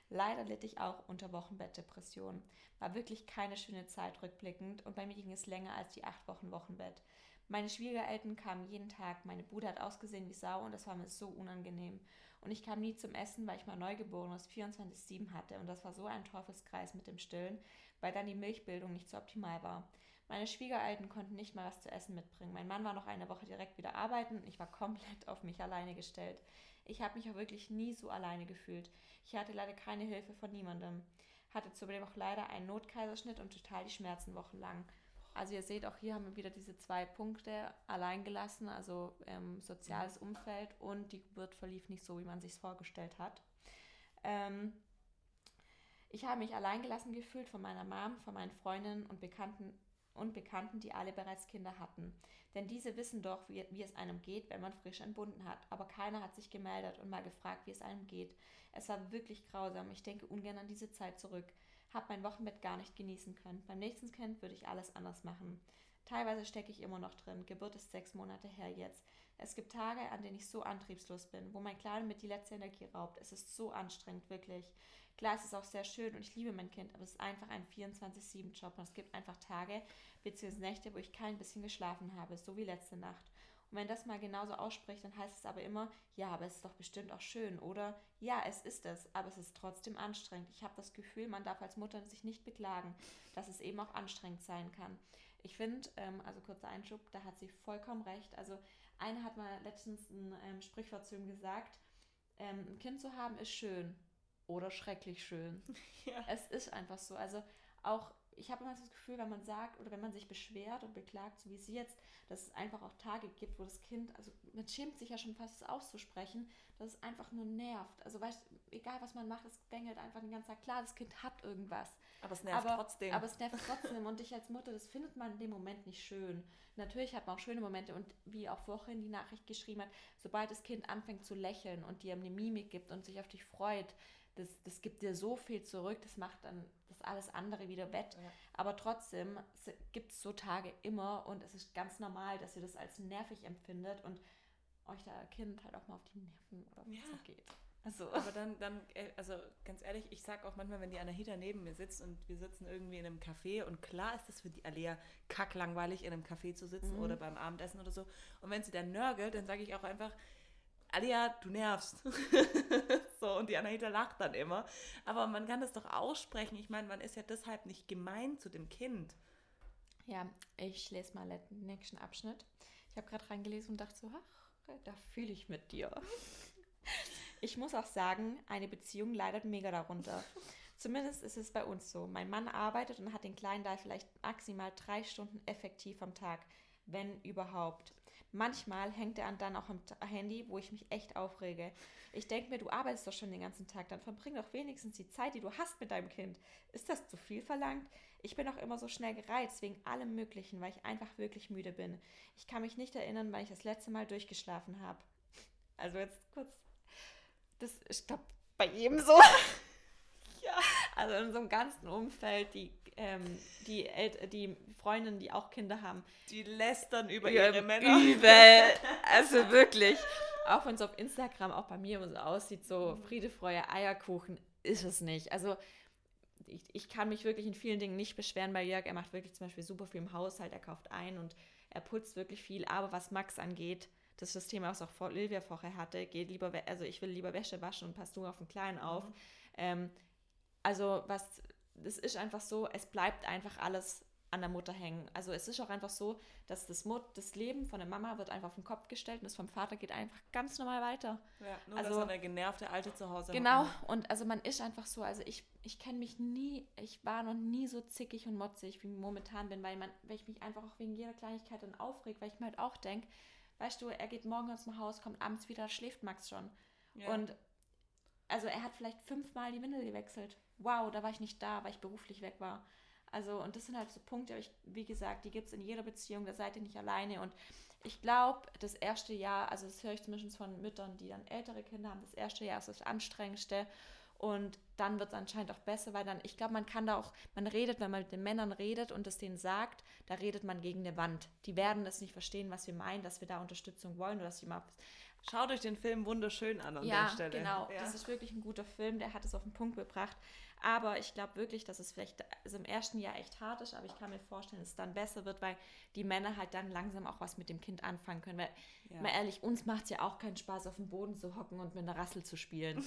Leider litt ich auch unter Wochenbettdepression. War wirklich keine schöne Zeit rückblickend und bei mir ging es länger als die acht Wochen Wochenbett. Meine Schwiegereltern kamen jeden Tag, meine Bude hat ausgesehen wie Sau und das war mir so unangenehm. Und ich kam nie zum Essen, weil ich mal Neugeborenes 24-7 hatte und das war so ein Teufelskreis mit dem Stillen, weil dann die Milchbildung nicht so optimal war. Meine Schwiegereltern konnten nicht mal was zu essen mitbringen. Mein Mann war noch eine Woche direkt wieder arbeiten und ich war komplett auf mich alleine gestellt. Ich habe mich auch wirklich nie so alleine gefühlt. Ich hatte leider keine Hilfe von niemandem. Hatte zudem auch leider einen Notkaiserschnitt und total die Schmerzen wochenlang. Also ihr seht, auch hier haben wir wieder diese zwei Punkte allein gelassen, also ähm, soziales Umfeld und die Geburt verlief nicht so, wie man sich vorgestellt hat. Ähm, ich habe mich alleingelassen gefühlt von meiner Mom, von meinen Freundinnen und Bekannten und Bekannten, die alle bereits Kinder hatten. Denn diese wissen doch, wie, wie, es einem geht, wenn man frisch entbunden hat. Aber keiner hat sich gemeldet und mal gefragt, wie es einem geht. Es war wirklich grausam. Ich denke ungern an diese Zeit zurück. Hab mein Wochenbett gar nicht genießen können. Beim nächsten Kind würde ich alles anders machen. Teilweise stecke ich immer noch drin. Geburt ist sechs Monate her jetzt. Es gibt Tage, an denen ich so antriebslos bin, wo mein Kleiner mit die letzte Energie raubt. Es ist so anstrengend, wirklich. Klar, es ist auch sehr schön und ich liebe mein Kind, aber es ist einfach ein 24-7-Job und es gibt einfach Tage bzw. Nächte, wo ich kein bisschen geschlafen habe, so wie letzte Nacht. Und wenn das mal genauso ausspricht, dann heißt es aber immer, ja, aber es ist doch bestimmt auch schön, oder? Ja, es ist es, aber es ist trotzdem anstrengend. Ich habe das Gefühl, man darf als Mutter sich nicht beklagen, dass es eben auch anstrengend sein kann. Ich finde, ähm, also kurzer Einschub, da hat sie vollkommen recht. Also eine hat mal letztens ein ähm, Sprichwort zu ihm gesagt, ähm, ein Kind zu haben ist schön oder schrecklich schön. Ja. Es ist einfach so. Also auch, ich habe immer das Gefühl, wenn man sagt oder wenn man sich beschwert und beklagt, so wie sie jetzt, dass es einfach auch Tage gibt, wo das Kind, also man schämt sich ja schon fast, es auszusprechen, dass es einfach nur nervt. Also weißt egal was man macht, es bängelt einfach den ganzen Tag. Klar, das Kind hat irgendwas. Aber es nervt aber, trotzdem. Aber es nervt trotzdem. und ich als Mutter, das findet man in dem Moment nicht schön. Natürlich hat man auch schöne Momente und wie auch vorhin die Nachricht geschrieben hat, sobald das Kind anfängt zu lächeln und dir eine Mimik gibt und sich auf dich freut, das, das gibt dir so viel zurück, das macht dann alles andere wieder wett. Ja. Aber trotzdem gibt es so Tage immer und es ist ganz normal, dass ihr das als nervig empfindet und euch da Kind halt auch mal auf die Nerven oder ja. so geht. Also. Aber dann, dann, äh, also ganz ehrlich, ich sag auch manchmal, wenn die Anahita neben mir sitzt und wir sitzen irgendwie in einem Café und klar ist das für die Alea kacklangweilig, in einem Café zu sitzen mhm. oder beim Abendessen oder so. Und wenn sie dann nörgelt, dann sage ich auch einfach, Alia, du nervst. so, und die Anahita lacht dann immer. Aber man kann das doch aussprechen. Ich meine, man ist ja deshalb nicht gemein zu dem Kind. Ja, ich lese mal den nächsten Abschnitt. Ich habe gerade reingelesen und dachte so, ach, da fühle ich mit dir. Ich muss auch sagen, eine Beziehung leidet mega darunter. Zumindest ist es bei uns so. Mein Mann arbeitet und hat den Kleinen da vielleicht maximal drei Stunden effektiv am Tag, wenn überhaupt. Manchmal hängt er dann auch am Handy, wo ich mich echt aufrege. Ich denke mir, du arbeitest doch schon den ganzen Tag, dann verbring doch wenigstens die Zeit, die du hast mit deinem Kind. Ist das zu viel verlangt? Ich bin auch immer so schnell gereizt wegen allem Möglichen, weil ich einfach wirklich müde bin. Ich kann mich nicht erinnern, wann ich das letzte Mal durchgeschlafen habe. Also jetzt kurz. Das ist glaube bei jedem so. ja. Also in so einem ganzen Umfeld, die ähm, die, El die Freundinnen, die auch Kinder haben. Die lästern über ja, ihre Männer. Übel. Also wirklich. Auch wenn es auf Instagram auch bei mir immer so aussieht, so mhm. Friede, Freude, Eierkuchen, ist es nicht. Also ich, ich kann mich wirklich in vielen Dingen nicht beschweren bei Jörg. Er macht wirklich zum Beispiel super viel im Haushalt, er kauft ein und er putzt wirklich viel. Aber was Max angeht, das ist das Thema, was auch Livia vorher hatte, geht lieber, also ich will lieber Wäsche waschen und passt nur auf den Kleinen auf. Mhm. Ähm, also was es ist einfach so, es bleibt einfach alles an der Mutter hängen. Also es ist auch einfach so, dass das, Mut, das Leben von der Mama wird einfach auf den Kopf gestellt und das vom Vater geht einfach ganz normal weiter. Ja, nur also, dass er der genervte Alte zu Hause Genau, hat. und also man ist einfach so, also ich, ich kenne mich nie, ich war noch nie so zickig und motzig, wie ich momentan bin, weil, man, weil ich mich einfach auch wegen jeder Kleinigkeit dann aufreg, weil ich mir halt auch denke, weißt du, er geht morgen aus dem Haus, kommt abends wieder, schläft Max schon. Ja. Und also er hat vielleicht fünfmal die Windel gewechselt wow, da war ich nicht da, weil ich beruflich weg war. Also, und das sind halt so Punkte, ich, wie gesagt, die gibt es in jeder Beziehung, da seid ihr nicht alleine. Und ich glaube, das erste Jahr, also das höre ich zumindest von Müttern, die dann ältere Kinder haben, das erste Jahr ist das anstrengendste. Und dann wird es anscheinend auch besser, weil dann, ich glaube, man kann da auch, man redet, wenn man mit den Männern redet und es denen sagt, da redet man gegen eine Wand. Die werden das nicht verstehen, was wir meinen, dass wir da Unterstützung wollen oder dass sie mal Schaut euch den Film wunderschön an an ja, der Stelle. Genau, ja. das ist wirklich ein guter Film, der hat es auf den Punkt gebracht. Aber ich glaube wirklich, dass es vielleicht also im ersten Jahr echt hart ist, aber ich kann mir vorstellen, dass es dann besser wird, weil die Männer halt dann langsam auch was mit dem Kind anfangen können. Weil, ja. mal ehrlich, uns macht es ja auch keinen Spaß, auf dem Boden zu hocken und mit einer Rassel zu spielen.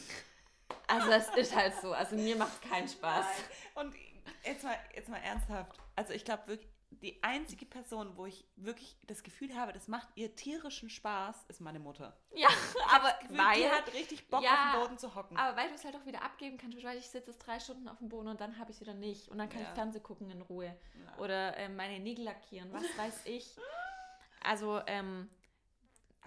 also es ist halt so. Also mir macht es keinen Spaß. Nein. Und jetzt mal, jetzt mal ernsthaft. Also ich glaube wirklich, die einzige Person, wo ich wirklich das Gefühl habe, das macht ihr tierischen Spaß, ist meine Mutter. Ja, aber Gefühl, weil die hat richtig Bock ja, auf dem Boden zu hocken. Aber weil du es halt auch wieder abgeben kannst, weil ich sitze jetzt drei Stunden auf dem Boden und dann habe ich es wieder nicht und dann kann ja. ich Fernsehen gucken in Ruhe ja. oder äh, meine Nägel lackieren, was weiß ich. Also, ähm,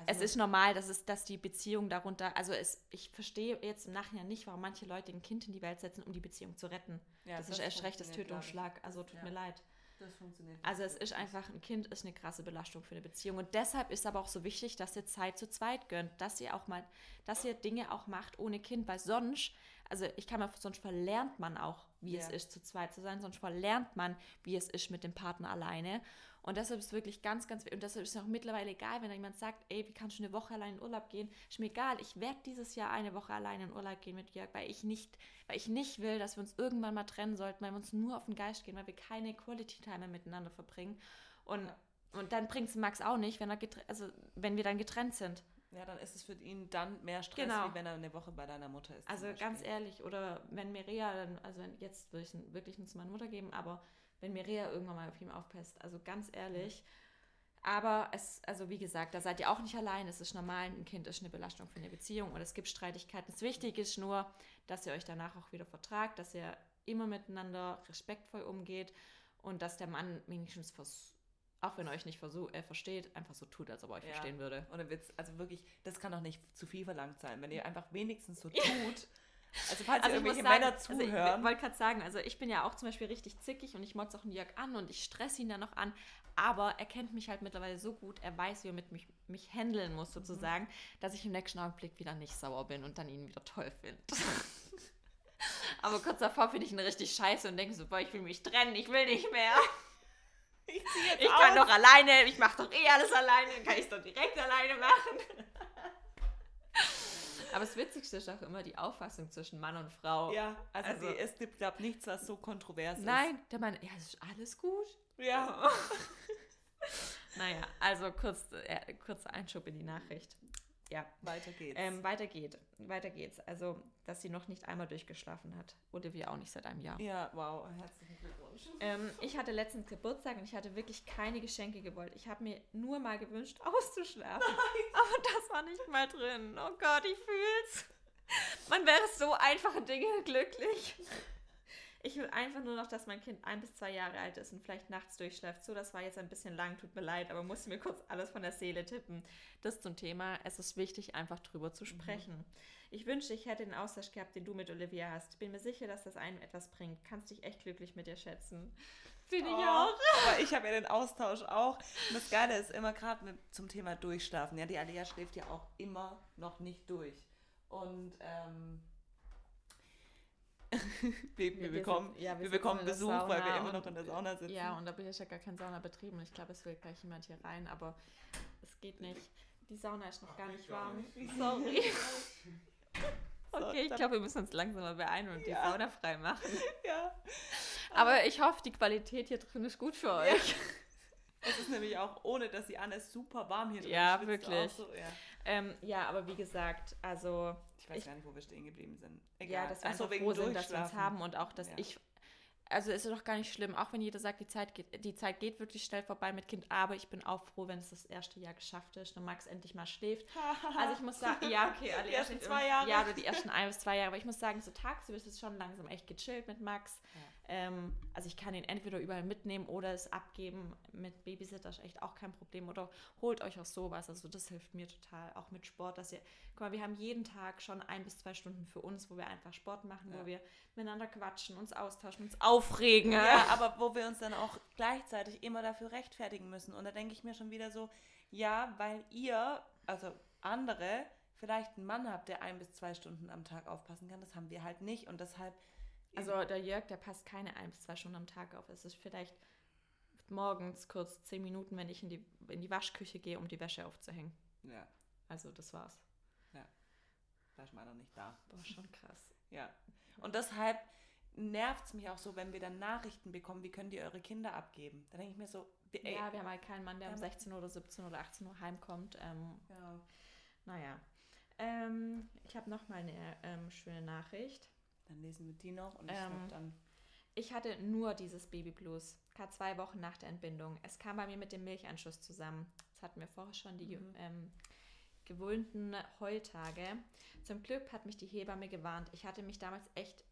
also es ist normal, dass, es, dass die Beziehung darunter, also es, ich verstehe jetzt im Nachhinein nicht, warum manche Leute ein Kind in die Welt setzen, um die Beziehung zu retten. Ja, das, das ist erst recht das Tötungsschlag, also tut mir leid. Das funktioniert. Also es ist einfach, ein Kind ist eine krasse Belastung für eine Beziehung. Und deshalb ist aber auch so wichtig, dass ihr Zeit zu zweit gönnt, dass ihr auch mal, dass ihr Dinge auch macht ohne Kind, weil sonst, also ich kann mal, sonst verlernt man auch, wie ja. es ist, zu zweit zu sein, sonst verlernt man, wie es ist mit dem Partner alleine. Und deshalb ist wirklich ganz, ganz, und deshalb ist es auch mittlerweile egal, wenn jemand sagt, ey, wie kannst du eine Woche allein in Urlaub gehen? Ist mir egal, ich werde dieses Jahr eine Woche allein in Urlaub gehen mit Jörg, weil ich nicht, weil ich nicht will, dass wir uns irgendwann mal trennen sollten, weil wir uns nur auf den Geist gehen, weil wir keine Quality Time mehr miteinander verbringen. Und, ja. und dann bringt es Max auch nicht, wenn, er also, wenn wir dann getrennt sind. Ja, dann ist es für ihn dann mehr Stress, genau. wie wenn er eine Woche bei deiner Mutter ist. Also ganz ehrlich, oder wenn Mireia dann, also jetzt würde ich es wirklich nur zu meiner Mutter geben, aber wenn Mireia irgendwann mal auf ihn aufpasst. Also ganz ehrlich. Aber es, also wie gesagt, da seid ihr auch nicht allein. Es ist normal, ein Kind ist eine Belastung für eine Beziehung und es gibt Streitigkeiten. Das Wichtige ist nur, dass ihr euch danach auch wieder vertragt, dass ihr immer miteinander respektvoll umgeht und dass der Mann wenigstens versucht, auch wenn er euch nicht versuch, äh, versteht, einfach so tut, als ob er euch ja. verstehen würde. Ohne Witz, also wirklich, das kann doch nicht zu viel verlangt sein, wenn ihr einfach wenigstens so tut, also falls also irgendwelche sagen, Männer zuhören. Also ich wollte gerade sagen, also ich bin ja auch zum Beispiel richtig zickig und ich motze auch einen Jörg an und ich stresse ihn dann noch an. Aber er kennt mich halt mittlerweile so gut, er weiß, wie er mit mich, mich handeln muss sozusagen, mhm. dass ich im nächsten Augenblick wieder nicht sauer bin und dann ihn wieder toll finde. aber kurz davor finde ich ihn richtig scheiße und denke so, boah, ich will mich trennen, ich will nicht mehr. Ich, ich kann doch alleine, ich mache doch eh alles alleine, dann kann ich es doch direkt alleine machen. Aber das Witzigste ist auch immer die Auffassung zwischen Mann und Frau. Ja, also, also die, es gibt, glaube nichts, was so kontrovers ist. Nein, der Mann, ja, ist alles gut. Ja. naja, also kurz, äh, kurzer Einschub in die Nachricht. Ja. Weiter geht's. Ähm, weiter geht. Weiter geht's. Also, dass sie noch nicht einmal durchgeschlafen hat. Oder wir auch nicht seit einem Jahr. Ja, wow. Herzlichen Glückwunsch. Ähm, ich hatte letztens Geburtstag und ich hatte wirklich keine Geschenke gewollt. Ich habe mir nur mal gewünscht, auszuschlafen. Nein. Aber das war nicht mal drin. Oh Gott, ich fühl's. Man wäre so einfache Dinge glücklich. Ich will einfach nur noch, dass mein Kind ein bis zwei Jahre alt ist und vielleicht nachts durchschläft. So, das war jetzt ein bisschen lang, tut mir leid, aber musste mir kurz alles von der Seele tippen. Das zum Thema. Es ist wichtig, einfach drüber zu mhm. sprechen. Mhm. Ich wünschte, ich hätte den Austausch gehabt, den du mit Olivia hast. Bin mir sicher, dass das einem etwas bringt. Kannst dich echt glücklich mit dir schätzen. Finde ich oh, auch. Aber ich habe ja den Austausch auch. Und das Geile ist immer gerade zum Thema Durchschlafen. Ja, die Alia schläft ja auch immer noch nicht durch. Und ähm, wir, wir, bekommen, ja, wir, wir bekommen Besuch, weil wir immer noch in der Sauna sitzen. Ja, und da bin ich ja gar kein Saunabetrieb und ich glaube, es will gleich jemand hier rein, aber es geht nicht. Die Sauna ist noch Ach, gar nicht warm. Sorry. okay, ich glaube, wir müssen uns langsam mal beeilen und ja. die Sauna frei machen. Ja. Aber ich hoffe, die Qualität hier drin ist gut für euch. Ja. Es ist nämlich auch, ohne dass sie an ist, super warm hier drin. Ja, wirklich. So, ja. Ähm, ja, aber wie gesagt, also ich weiß ich, gar nicht, wo wir stehen geblieben sind. Egal. Ja, dass wir Ach einfach froh sind, dass wir uns haben und auch, dass ja. ich also ist es doch gar nicht schlimm, auch wenn jeder sagt, die Zeit geht, die Zeit geht wirklich schnell vorbei mit Kind, aber ich bin auch froh, wenn es das erste Jahr geschafft ist und Max endlich mal schläft. also ich muss sagen, ja, okay, die ersten zwei Jahre. Ja, oder die ersten ein bis zwei Jahre, aber ich muss sagen, so tagsüber ist es schon langsam echt gechillt mit Max. Ja. Ähm, also ich kann ihn entweder überall mitnehmen oder es abgeben. Mit Babysitter ist echt auch kein Problem. Oder holt euch auch sowas. Also das hilft mir total. Auch mit Sport, dass ihr, guck mal, wir haben jeden Tag schon ein bis zwei Stunden für uns, wo wir einfach Sport machen, ja. wo wir miteinander quatschen, uns austauschen, uns aufregen. Ja, aber wo wir uns dann auch gleichzeitig immer dafür rechtfertigen müssen. Und da denke ich mir schon wieder so, ja, weil ihr, also andere, vielleicht einen Mann habt, der ein bis zwei Stunden am Tag aufpassen kann. Das haben wir halt nicht. Und deshalb also der Jörg, der passt keine ein bis zwei Stunden am Tag auf. Es ist vielleicht morgens kurz zehn Minuten, wenn ich in die, in die Waschküche gehe, um die Wäsche aufzuhängen. Ja. Also das war's. Ja. Da ist meiner nicht da. War schon krass. Ja. Und deshalb nervt es mich auch so, wenn wir dann Nachrichten bekommen, wie könnt ihr eure Kinder abgeben? Da denke ich mir so, ey, ja, wir haben halt keinen Mann, der um 16 oder 17 oder 18 Uhr heimkommt. Ähm, ja. Naja. Ähm, ich habe noch mal eine ähm, schöne Nachricht. Dann lesen wir die noch und ich ähm, dann. Ich hatte nur dieses Baby Blues. Gerade zwei Wochen nach der Entbindung. Es kam bei mir mit dem Milchanschuss zusammen. Das hatten wir vorher schon, die mhm. ähm, gewohnten Heultage. Zum Glück hat mich die Hebamme gewarnt. Ich hatte mich damals echt,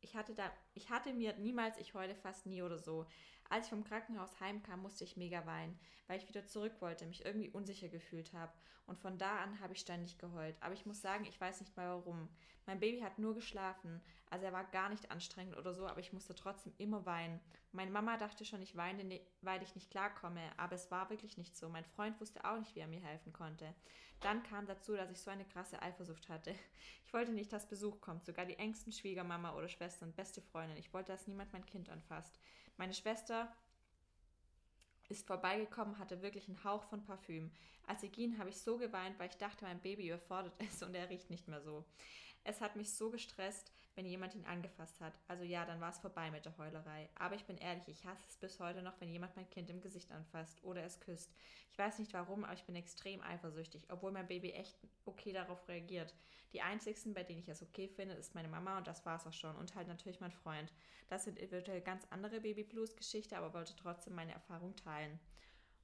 ich hatte da, ich hatte mir niemals, ich heule fast nie oder so. Als ich vom Krankenhaus heimkam, musste ich mega weinen, weil ich wieder zurück wollte, mich irgendwie unsicher gefühlt habe. Und von da an habe ich ständig geheult. Aber ich muss sagen, ich weiß nicht mal warum. Mein Baby hat nur geschlafen, also er war gar nicht anstrengend oder so, aber ich musste trotzdem immer weinen. Meine Mama dachte schon, ich weine, ne, weil ich nicht klarkomme, aber es war wirklich nicht so. Mein Freund wusste auch nicht, wie er mir helfen konnte. Dann kam dazu, dass ich so eine krasse Eifersucht hatte. Ich wollte nicht, dass Besuch kommt, sogar die engsten Schwiegermama oder Schwestern, beste Freundin. Ich wollte, dass niemand mein Kind anfasst. Meine Schwester ist vorbeigekommen, hatte wirklich einen Hauch von Parfüm. Als er ging, habe ich so geweint, weil ich dachte, mein Baby überfordert ist und er riecht nicht mehr so. Es hat mich so gestresst, wenn jemand ihn angefasst hat. Also ja, dann war es vorbei mit der Heulerei. Aber ich bin ehrlich, ich hasse es bis heute noch, wenn jemand mein Kind im Gesicht anfasst oder es küsst. Ich weiß nicht warum, aber ich bin extrem eifersüchtig, obwohl mein Baby echt okay darauf reagiert. Die einzigsten, bei denen ich es okay finde, ist meine Mama und das war es auch schon. Und halt natürlich mein Freund. Das sind eventuell ganz andere Baby-Blues-Geschichte, aber wollte trotzdem meine Erfahrung teilen.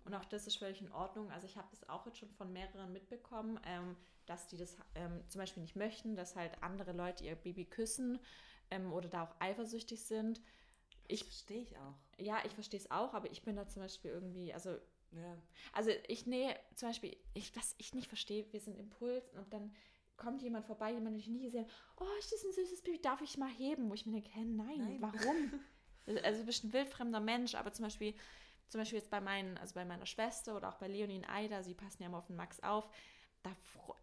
Und auch das ist völlig in Ordnung. Also ich habe das auch jetzt schon von mehreren mitbekommen, ähm, dass die das ähm, zum Beispiel nicht möchten, dass halt andere Leute ihr Baby küssen ähm, oder da auch eifersüchtig sind. Ich verstehe ich auch. Ja, ich verstehe es auch, aber ich bin da zum Beispiel irgendwie, also Ja. also ich nähe zum Beispiel, ich, was ich nicht verstehe, wir sind Impuls und dann kommt jemand vorbei, jemand, den ich nie gesehen habe, oh, ist das ein süßes Baby, darf ich mal heben? Wo ich mir denke, hä, nein, Nein. warum? also du bist ein wildfremder Mensch, aber zum Beispiel, zum Beispiel jetzt bei meinen, also bei meiner Schwester oder auch bei Leonie und Aida, sie passen ja immer auf den Max auf, da,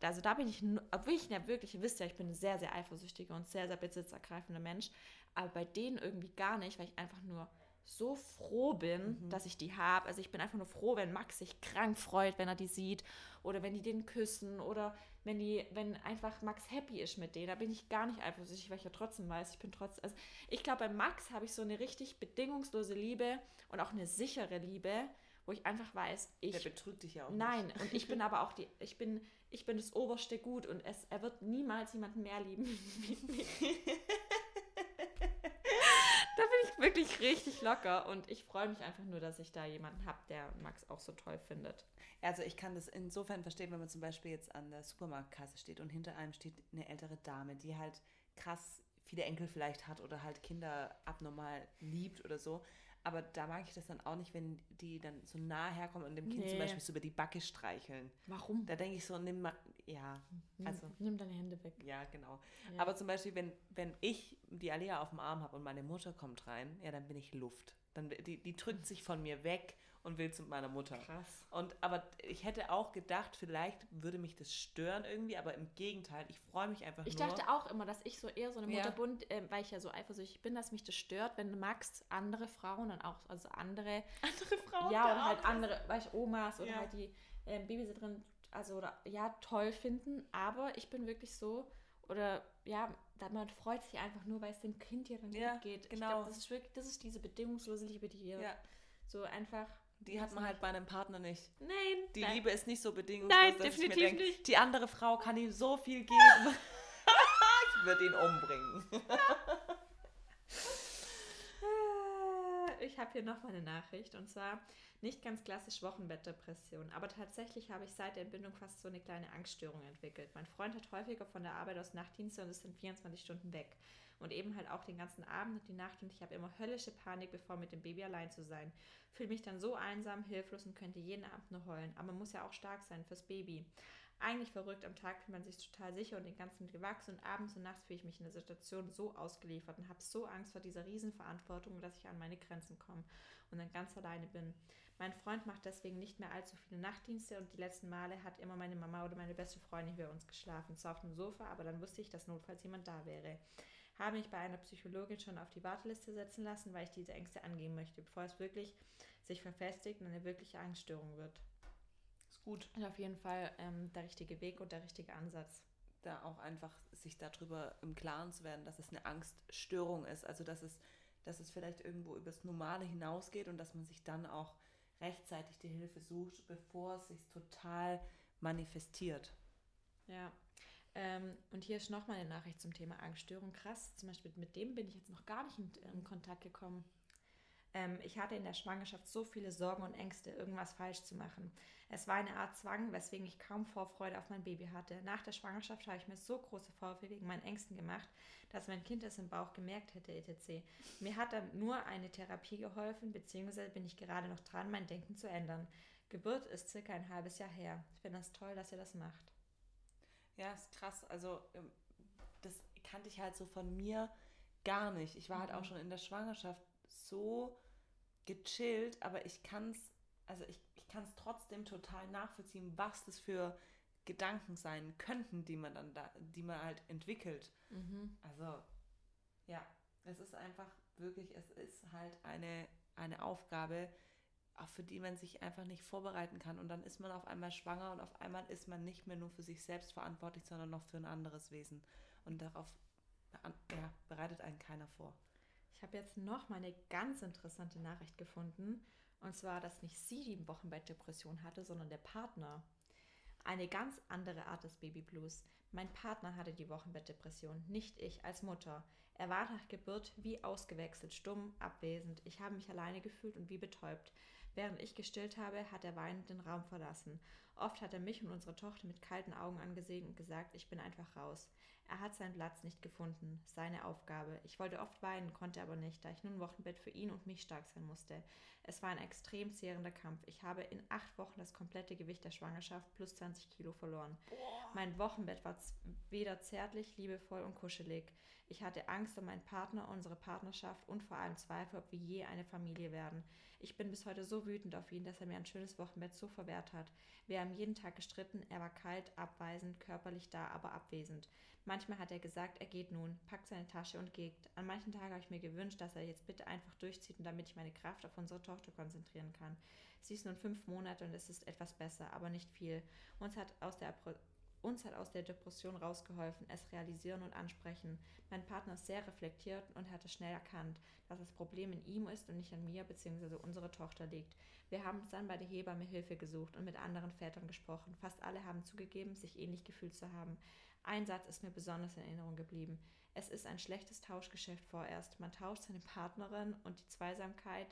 also da bin ich, obwohl ich ja wirklich, ihr wisst ja, ich bin ein sehr, sehr eifersüchtiger und sehr, sehr besitzergreifender Mensch, aber bei denen irgendwie gar nicht, weil ich einfach nur so froh bin, dass ich die habe. Also ich bin einfach nur froh, wenn Max sich krank freut, wenn er die sieht oder wenn die den küssen oder wenn die, wenn einfach Max happy ist mit denen. Da bin ich gar nicht eifersüchtig, weil ich ja trotzdem weiß, ich bin trotzdem, also ich glaube, bei Max habe ich so eine richtig bedingungslose Liebe und auch eine sichere Liebe, wo ich einfach weiß, Der ich betrügt dich ja auch Nein, nicht. und ich bin aber auch die, ich bin, ich bin das oberste Gut und es, er wird niemals jemanden mehr lieben wie mich. Da bin ich wirklich richtig locker und ich freue mich einfach nur, dass ich da jemanden habe, der Max auch so toll findet. Also ich kann das insofern verstehen, wenn man zum Beispiel jetzt an der Supermarktkasse steht und hinter einem steht eine ältere Dame, die halt krass viele Enkel vielleicht hat oder halt Kinder abnormal liebt oder so. Aber da mag ich das dann auch nicht, wenn die dann so nah herkommen und dem Kind zum Nee. Beispiel so über die Backe streicheln. Warum? Da denke ich so, nimm mal, ja, also, Nimm, nimm deine Hände weg. ja, genau. Ja. Aber zum Beispiel, wenn, wenn ich die Alea auf dem Arm habe und meine Mutter kommt rein, ja, dann bin ich Luft. Dann, die, die drückt sich von mir weg und will zu meiner Mutter. Krass. Und aber ich hätte auch gedacht, vielleicht würde mich das stören irgendwie, aber im Gegenteil, ich freue mich einfach Ich nur. dachte auch immer, dass ich so eher so eine Ja. Mutterbund, äh, weil ich ja so eifersüchtig bin, dass mich das stört, wenn Max andere Frauen dann auch, also andere andere Frauen. ja, oder halt andere, weißt, Omas oder Ja. halt die ähm, Babysitterin, also oder, ja, toll finden, aber ich bin wirklich so, oder ja, man freut sich einfach nur, weil es dem Kind ja dann Ja, gut geht. Ich genau. glaube, das ist wirklich, das ist diese bedingungslose Liebe, die hier Ja, so einfach. Die hat man halt bei einem Partner nicht. Nein, Die nein. Liebe ist nicht so bedingungslos, Nein, dass ich mir definitiv denke, nicht. die andere Frau kann ihm so viel geben. ich würde ihn umbringen. Ich habe hier noch mal eine Nachricht und zwar nicht ganz klassisch Wochenbettdepression, aber tatsächlich habe ich seit der Entbindung fast so eine kleine Angststörung entwickelt. Mein Freund hat häufiger von der Arbeit aus Nachtdienste und ist dann 24 Stunden weg. Und eben halt auch den ganzen Abend und die Nacht und ich habe immer höllische Panik, bevor mit dem Baby allein zu sein. Fühle mich dann so einsam, hilflos und könnte jeden Abend nur heulen. Aber man muss ja auch stark sein fürs Baby. Eigentlich verrückt, am Tag fühlt man sich total sicher und den ganzen gewachsen und abends und nachts fühle ich mich in der Situation so ausgeliefert und habe so Angst vor dieser Riesenverantwortung, dass ich an meine Grenzen komme und dann ganz alleine bin. Mein Freund macht deswegen nicht mehr allzu viele Nachtdienste und die letzten Male hat immer meine Mama oder meine beste Freundin bei uns geschlafen, zwar auf dem Sofa, aber dann wusste ich, dass notfalls jemand da wäre. Habe mich bei einer Psychologin schon auf die Warteliste setzen lassen, weil ich diese Ängste angehen möchte, bevor es wirklich sich verfestigt und eine wirkliche Angststörung wird. Ist gut, Und auf jeden Fall ähm, der richtige Weg und der richtige Ansatz. da auch einfach sich darüber im Klaren zu werden, dass es eine Angststörung ist. Also dass es, dass es vielleicht irgendwo übers Normale hinausgeht und dass man sich dann auch rechtzeitig die Hilfe sucht, bevor es sich total manifestiert. Ja. Ähm, und hier ist nochmal eine Nachricht zum Thema Angststörung. Krass, zum Beispiel mit dem bin ich jetzt noch gar nicht in, in Kontakt gekommen. Ähm, ich hatte in der Schwangerschaft so viele Sorgen und Ängste, irgendwas falsch zu machen. Es war eine Art Zwang, weswegen ich kaum Vorfreude auf mein Baby hatte. Nach der Schwangerschaft habe ich mir so große Vorwürfe wegen meinen Ängsten gemacht, dass mein Kind es im Bauch gemerkt hätte, etc. Mir hat dann nur eine Therapie geholfen, beziehungsweise bin ich gerade noch dran, mein Denken zu ändern. Geburt ist circa ein halbes Jahr her. Ich finde das toll, dass ihr das macht. Ja, ist krass. Also ähm, das kannte ich halt so von mir gar nicht. Ich war halt auch Mhm. schon in der Schwangerschaft so gechillt, aber ich kann es, also ich, ich kann es trotzdem total nachvollziehen, was das für Gedanken sein könnten, die man dann da, die man halt entwickelt. Also ja, es ist einfach wirklich, es ist halt eine, eine Aufgabe, auch für die man sich einfach nicht vorbereiten kann. Und dann ist man auf einmal schwanger und auf einmal ist man nicht mehr nur für sich selbst verantwortlich, sondern noch für ein anderes Wesen. Und darauf ja, bereitet einen keiner vor. Ich habe jetzt noch mal eine ganz interessante Nachricht gefunden. Und zwar, dass nicht sie die Wochenbettdepression hatte, sondern der Partner. Eine ganz andere Art des Babyblues. Mein Partner hatte die Wochenbettdepression, nicht ich als Mutter. Er war nach Geburt wie ausgewechselt, stumm, abwesend. Ich habe mich alleine gefühlt und wie betäubt. Während ich gestillt habe, hat er weinend den Raum verlassen. Oft hat er mich und unsere Tochter mit kalten Augen angesehen und gesagt, ich bin einfach raus. Er hat seinen Platz nicht gefunden, seine Aufgabe. Ich wollte oft weinen, konnte aber nicht, da ich nun Wochenbett für ihn und mich stark sein musste. Es war ein extrem zehrender Kampf. Ich habe in acht Wochen das komplette Gewicht der Schwangerschaft plus 20 Kilo verloren. Boah. Mein Wochenbett war weder zärtlich, liebevoll und kuschelig. Ich hatte Angst um meinen Partner, unsere Partnerschaft und vor allem Zweifel, ob wir je eine Familie werden. Ich bin bis heute so wütend auf ihn, dass er mir ein schönes Wochenbett so verwehrt hat. Wir haben jeden Tag gestritten, er war kalt, abweisend, körperlich da, aber abwesend. Manchmal hat er gesagt, er geht nun, packt seine Tasche und geht. An manchen Tagen habe ich mir gewünscht, dass er jetzt bitte einfach durchzieht und damit ich meine Kraft auf unsere Tochter konzentrieren kann. Sie ist nun fünf Monate und es ist etwas besser, aber nicht viel. Uns hat aus der uns hat aus der Depression rausgeholfen, es realisieren und ansprechen. Mein Partner ist sehr reflektiert und hatte schnell erkannt, dass das Problem in ihm ist und nicht an mir bzw. unserer Tochter liegt. Wir haben dann bei der Hebamme Hilfe gesucht und mit anderen Vätern gesprochen. Fast alle haben zugegeben, sich ähnlich gefühlt zu haben. Ein Satz ist mir besonders in Erinnerung geblieben. Es ist ein schlechtes Tauschgeschäft vorerst. Man tauscht seine Partnerin und die Zweisamkeit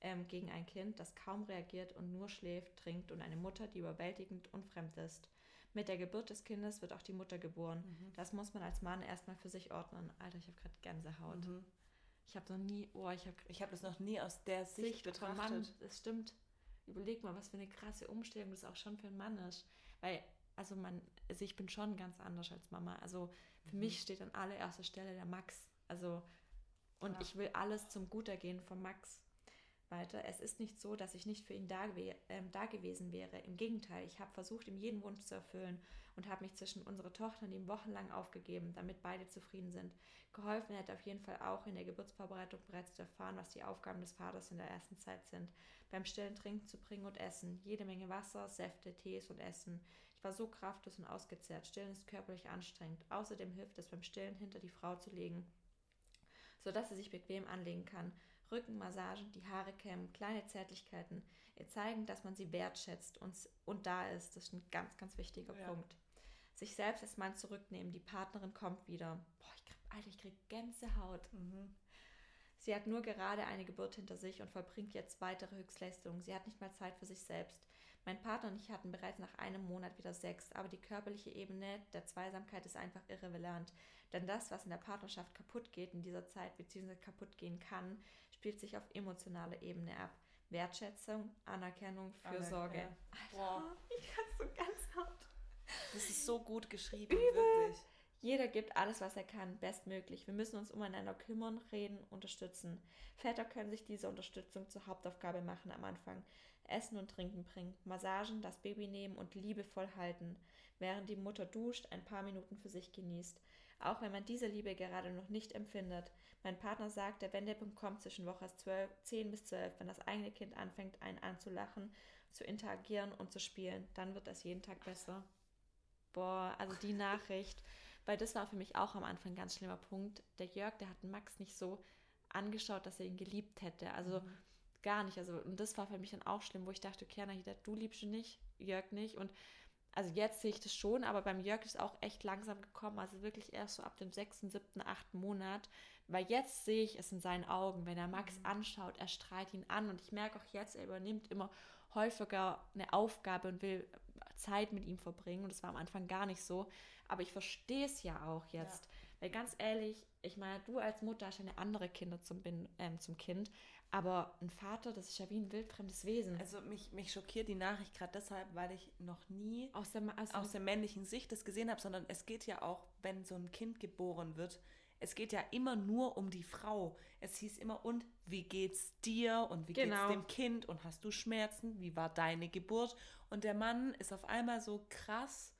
ähm, gegen ein Kind, das kaum reagiert und nur schläft, trinkt und eine Mutter, die überwältigend und fremd ist. Mit der Geburt des Kindes wird auch die Mutter geboren. Mhm. Das muss man als Mann erstmal für sich ordnen. Alter, ich habe gerade Gänsehaut. Mhm. Ich habe noch nie, oh, ich habe ich hab das noch nie aus der Sicht, Sicht betrachtet. Mann, das stimmt. Überleg mal, was für eine krasse Umstellung das auch schon für einen Mann ist. Weil also man, also ich bin schon ganz anders als Mama. Also für mhm. mich steht an allererster Stelle der Max. Also und ja. ich will alles zum Gutergehen von Max weiter. Es ist nicht so, dass ich nicht für ihn da, äh, da gewesen wäre. Im Gegenteil, ich habe versucht, ihm jeden Wunsch zu erfüllen und habe mich zwischen unserer Tochter und ihm wochenlang aufgegeben, damit beide zufrieden sind. Geholfen hätte auf jeden Fall auch in der Geburtsvorbereitung bereits zu erfahren, was die Aufgaben des Vaters in der ersten Zeit sind. Beim Stillen Trinken zu bringen und Essen, jede Menge Wasser, Säfte, Tees und Essen. Ich war so kraftlos und ausgezehrt. Stillen ist körperlich anstrengend. Außerdem hilft es beim Stillen hinter die Frau zu legen, sodass sie sich bequem anlegen kann. Rückenmassagen, die Haare kämmen, kleine Zärtlichkeiten, ihr zeigen, dass man sie wertschätzt und, und da ist. Das ist ein ganz, ganz wichtiger ja. Punkt. Sich selbst erstmal zurücknehmen, die Partnerin kommt wieder. Boah, ich krieg, Alter, ich krieg Gänsehaut. Mhm. Sie hat nur gerade eine Geburt hinter sich und vollbringt jetzt weitere Höchstleistungen. Sie hat nicht mal Zeit für sich selbst. Mein Partner und ich hatten bereits nach einem Monat wieder Sex, aber die körperliche Ebene der Zweisamkeit ist einfach irrelevant. Denn das, was in der Partnerschaft kaputt geht in dieser Zeit bzw. kaputt gehen kann, spielt sich auf emotionaler Ebene ab. Wertschätzung, Anerkennung, Fürsorge. Alter, ich kann so ganz hart. Das ist so gut geschrieben, Übel. wirklich. Jeder gibt alles, was er kann, bestmöglich. Wir müssen uns umeinander kümmern, reden, unterstützen. Väter können sich diese Unterstützung zur Hauptaufgabe machen am Anfang. Essen und Trinken bringen, Massagen, das Baby nehmen und liebevoll halten, während die Mutter duscht, ein paar Minuten für sich genießt. Auch wenn man diese Liebe gerade noch nicht empfindet. Mein Partner sagt, der Wendepunkt kommt zwischen Woche 12, 10 bis 12, wenn das eigene Kind anfängt, einen anzulachen, zu interagieren und zu spielen. Dann wird es jeden Tag besser. Boah, also die Nachricht, weil das war für mich auch am Anfang ein ganz schlimmer Punkt. Der Jörg, der hat Max nicht so angeschaut, dass er ihn geliebt hätte. Also mhm gar nicht. Also, und das war für mich dann auch schlimm, wo ich dachte, okay, Nahida, du liebst ihn nicht, Jörg nicht. Und also jetzt sehe ich das schon, aber beim Jörg ist es auch echt langsam gekommen. Also wirklich erst so ab dem sechsten, siebten, achten Monat. Weil jetzt sehe ich es in seinen Augen, wenn er Max mhm. anschaut, er strahlt ihn an. Und ich merke auch jetzt, er übernimmt immer häufiger eine Aufgabe und will Zeit mit ihm verbringen. Und das war am Anfang gar nicht so. Aber ich verstehe es ja auch jetzt. Ja. Weil ganz ehrlich, ich meine, du als Mutter hast eine andere Kinder zum, ähm, zum Kind. Aber ein Vater, das ist ja wie ein wildfremdes Wesen. Also mich, mich schockiert die Nachricht gerade deshalb, weil ich noch nie aus der, aus, aus der männlichen Sicht das gesehen habe, sondern es geht ja auch, wenn so ein Kind geboren wird, es geht ja immer nur um die Frau. Es hieß immer, und wie geht's dir und wie genau. geht's dem Kind und hast du Schmerzen? Wie war deine Geburt? Und der Mann ist auf einmal so krass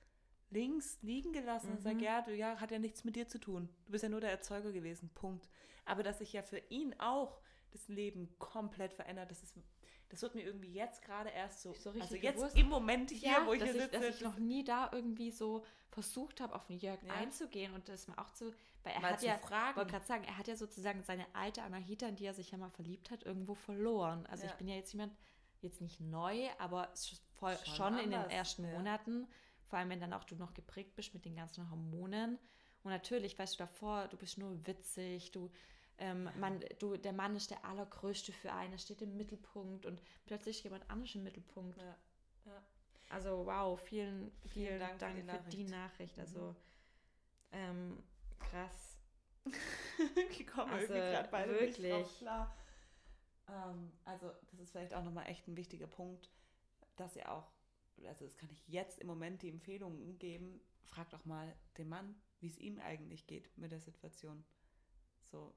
links liegen gelassen mhm. und sagt, ja, du ja, hat ja nichts mit dir zu tun. Du bist ja nur der Erzeuger gewesen. Punkt. Aber dass sich ja für ihn auch das Leben komplett verändert. Das ist, das wird mir irgendwie jetzt gerade erst so, So also jetzt bewusst. im Moment hier, ja, wo ich hier ich, sitze, dass ich noch nie da irgendwie so versucht habe, auf den Jörg Ja. einzugehen und das mal auch zu, weil er mal hat zu ja, fragen. wollte gerade sagen, er hat ja sozusagen seine alte Anahita, in die er sich ja mal verliebt hat, irgendwo verloren. Also Ja. ich bin ja jetzt jemand, jetzt nicht neu, aber voll, Schon schon, in den ersten. Monaten, vor allem wenn dann auch du noch geprägt bist mit den ganzen Hormonen. Und natürlich, weißt du, davor, du bist nur witzig, du, ähm, man, du, der Mann ist der Allergrößte für einen, er steht im Mittelpunkt und plötzlich jemand anderes im Mittelpunkt. Ja. Ja. Also wow, vielen, vielen, Dank Dank, für die für die Nachricht. Nachricht. Also ähm, krass. Die kommen Also, irgendwie gerade beide nicht wirklich. drauf klar. Ähm, also das ist vielleicht auch nochmal echt ein wichtiger Punkt, dass ihr auch, also das kann ich jetzt im Moment die Empfehlung geben, fragt auch mal den Mann, wie es ihm eigentlich geht mit der Situation. So,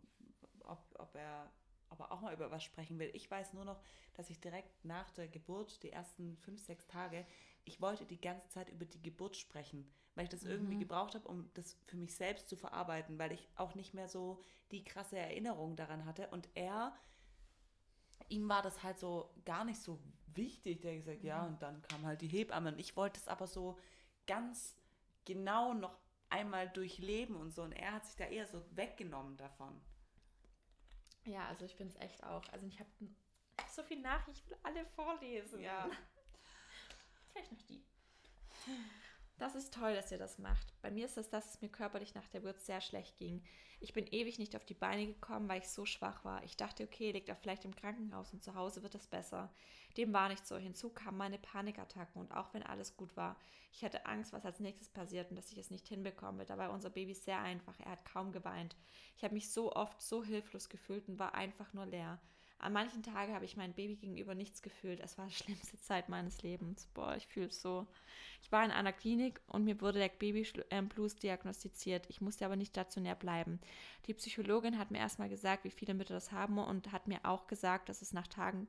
ob, ob er ob er auch mal über was sprechen will. Ich weiß nur noch, dass ich direkt nach der Geburt, die ersten fünf, sechs Tage, ich wollte die ganze Zeit über die Geburt sprechen, weil ich das irgendwie Mhm. gebraucht habe, um das für mich selbst zu verarbeiten, weil ich auch nicht mehr so die krasse Erinnerung daran hatte. Und er, ihm war das halt so gar nicht so wichtig. Der hat gesagt, ja, Mhm. und dann kam halt die Hebamme. Und ich wollte es aber so ganz genau noch einmal durchleben und so. Und er hat sich da eher so weggenommen davon. Ja, also ich finde es echt auch. Also ich habe so viele Nachrichten, ich will alle vorlesen. Ja. Vielleicht noch die. Das ist toll, dass ihr das macht. Bei mir ist es, dass es mir körperlich nach der Geburt sehr schlecht ging. Ich bin ewig nicht auf die Beine gekommen, weil ich so schwach war. Ich dachte, okay, liegt er vielleicht im Krankenhaus und zu Hause wird es besser. Dem war nicht so. Hinzu kamen meine Panikattacken und auch wenn alles gut war, ich hatte Angst, was als nächstes passiert und dass ich es nicht hinbekomme. Dabei war unser Baby sehr einfach. Er hat kaum geweint. Ich habe mich so oft so hilflos gefühlt und war einfach nur leer. An manchen Tagen habe ich meinem Baby gegenüber nichts gefühlt. Es war die schlimmste Zeit meines Lebens. Boah, ich fühle es so. Ich war in einer Klinik und mir wurde der Baby-Blues diagnostiziert. Ich musste aber nicht stationär bleiben. Die Psychologin hat mir erstmal gesagt, wie viele Mütter das haben und hat mir auch gesagt, dass es nach Tagen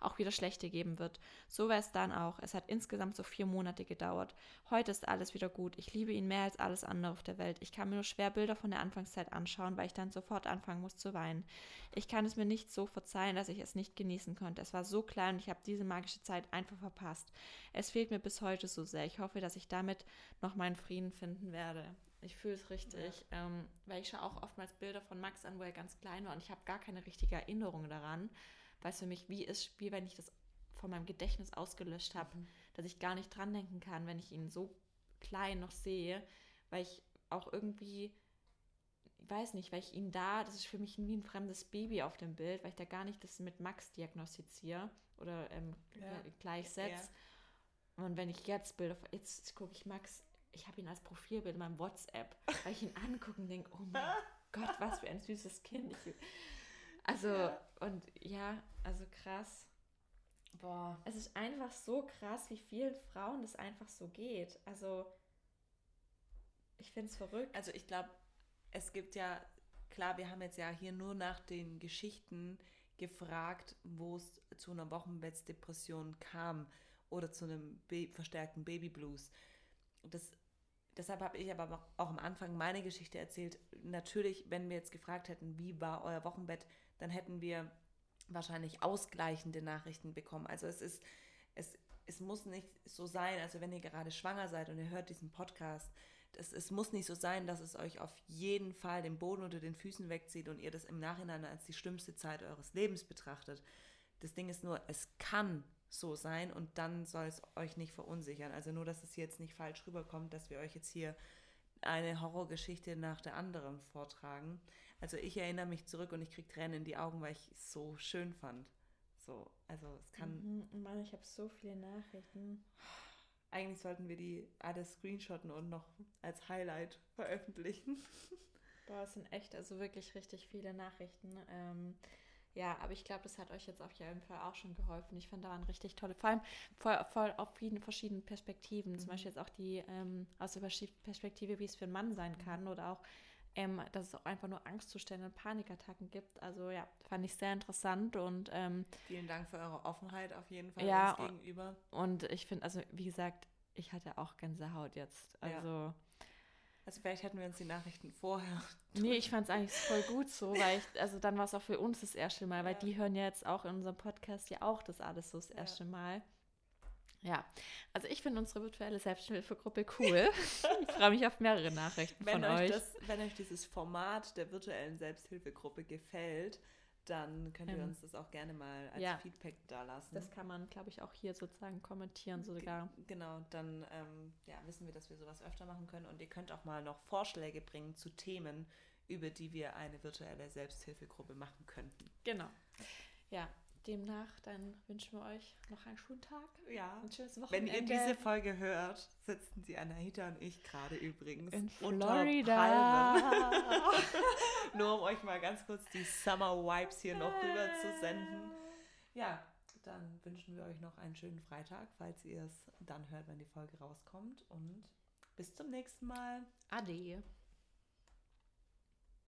auch wieder schlechte geben wird. So war es dann auch. Es hat insgesamt so vier Monate gedauert. Heute ist alles wieder gut. Ich liebe ihn mehr als alles andere auf der Welt. Ich kann mir nur schwer Bilder von der Anfangszeit anschauen, weil ich dann sofort anfangen muss zu weinen. Ich kann es mir nicht so verzeihen, dass ich es nicht genießen konnte. Es war so klein und ich habe diese magische Zeit einfach verpasst. Es fehlt mir bis heute so sehr. Ich hoffe, dass ich damit noch meinen Frieden finden werde. Ich fühle es richtig, ähm, weil ich schaue auch oftmals Bilder von Max an, wo er ganz klein war und ich habe gar keine richtige Erinnerung daran, weil es für mich wie ist, wie wenn ich das von meinem Gedächtnis ausgelöscht habe, dass ich gar nicht dran denken kann, wenn ich ihn so klein noch sehe, weil ich auch irgendwie, ich weiß nicht, weil ich ihn da, das ist für mich wie ein fremdes Baby auf dem Bild, weil ich da gar nicht das mit Max diagnostiziere oder ähm, Ja. gleichsetze. Und wenn ich jetzt Bilder, jetzt gucke ich Max, ich habe ihn als Profilbild in meinem WhatsApp, weil ich ihn angucke und denke, oh mein Gott, was für ein süßes Kind. Ich, also, Ja. und ja, also krass. Boah. Es ist einfach so krass, wie vielen Frauen das einfach so geht. Also, ich finde es verrückt. Also ich glaube, es gibt ja, klar, wir haben jetzt ja hier nur nach den Geschichten gefragt, wo es zu einer Wochenbettdepression kam oder zu einem Ba- verstärkten Babyblues. Das, deshalb habe ich aber auch am Anfang meine Geschichte erzählt. Natürlich, wenn wir jetzt gefragt hätten, wie war euer Wochenbett, dann hätten wir wahrscheinlich ausgleichende Nachrichten bekommen. Also es ist, es, es muss nicht so sein, also wenn ihr gerade schwanger seid und ihr hört diesen Podcast, das, es muss nicht so sein, dass es euch auf jeden Fall den Boden unter den Füßen wegzieht und ihr das im Nachhinein als die schlimmste Zeit eures Lebens betrachtet. Das Ding ist nur, es kann so sein und dann soll es euch nicht verunsichern. Also nur, dass es jetzt nicht falsch rüberkommt, dass wir euch jetzt hier eine Horrorgeschichte nach der anderen vortragen. Also ich erinnere mich zurück und ich kriege Tränen in die Augen, weil ich es so schön fand. So, also es kann, Mhm, Mann, ich habe so viele Nachrichten. eigentlich sollten wir die alle screenshotten und noch als Highlight veröffentlichen. Boah, es sind echt, also wirklich richtig viele Nachrichten. Ähm, ja, aber ich glaube, das hat euch jetzt auf jeden Fall auch schon geholfen. Ich fand da waren richtig tolle, vor allem voll, voll auf vielen verschiedenen Perspektiven. Zum Mhm. Beispiel jetzt auch die ähm, aus der Perspek- Perspektive, wie es für einen Mann sein kann oder auch, ähm, dass es auch einfach nur Angstzustände und Panikattacken gibt. Also ja, fand ich sehr interessant und ähm, Vielen Dank für eure Offenheit auf jeden Fall Ja, uns gegenüber. Und ich finde, also wie gesagt, ich hatte auch Gänsehaut jetzt. Ja. Also Also vielleicht hätten wir uns die Nachrichten vorher. Nee, ich fand es eigentlich voll gut so, weil ich, also dann war es auch für uns das erste Mal, weil Ja. die hören ja jetzt auch in unserem Podcast ja auch das alles so das erste Mal. Ja, also ich finde unsere virtuelle Selbsthilfegruppe cool. ich freue mich auf mehrere Nachrichten Wenn von euch. Das, wenn euch dieses Format der virtuellen Selbsthilfegruppe gefällt, dann könnt ihr Ähm, uns das auch gerne mal als ja. Feedback dalassen. Das kann man, glaube ich, auch hier sozusagen kommentieren sogar. Genau, dann ähm, ja, wissen wir, dass wir sowas öfter machen können. Und ihr könnt auch mal noch Vorschläge bringen zu Themen, über die wir eine virtuelle Selbsthilfegruppe machen könnten. Genau. Ja, demnach, dann wünschen wir euch noch einen schönen Tag, Ja. ein schönes Wenn Wochenende. ihr diese Folge hört, sitzen die Anahita und ich gerade übrigens in Florida. Nur um euch mal ganz kurz die Summer Vibes hier noch rüber zu senden. Ja, dann wünschen wir euch noch einen schönen Freitag, falls ihr es dann hört, wenn die Folge rauskommt. Und bis zum nächsten Mal. Ade.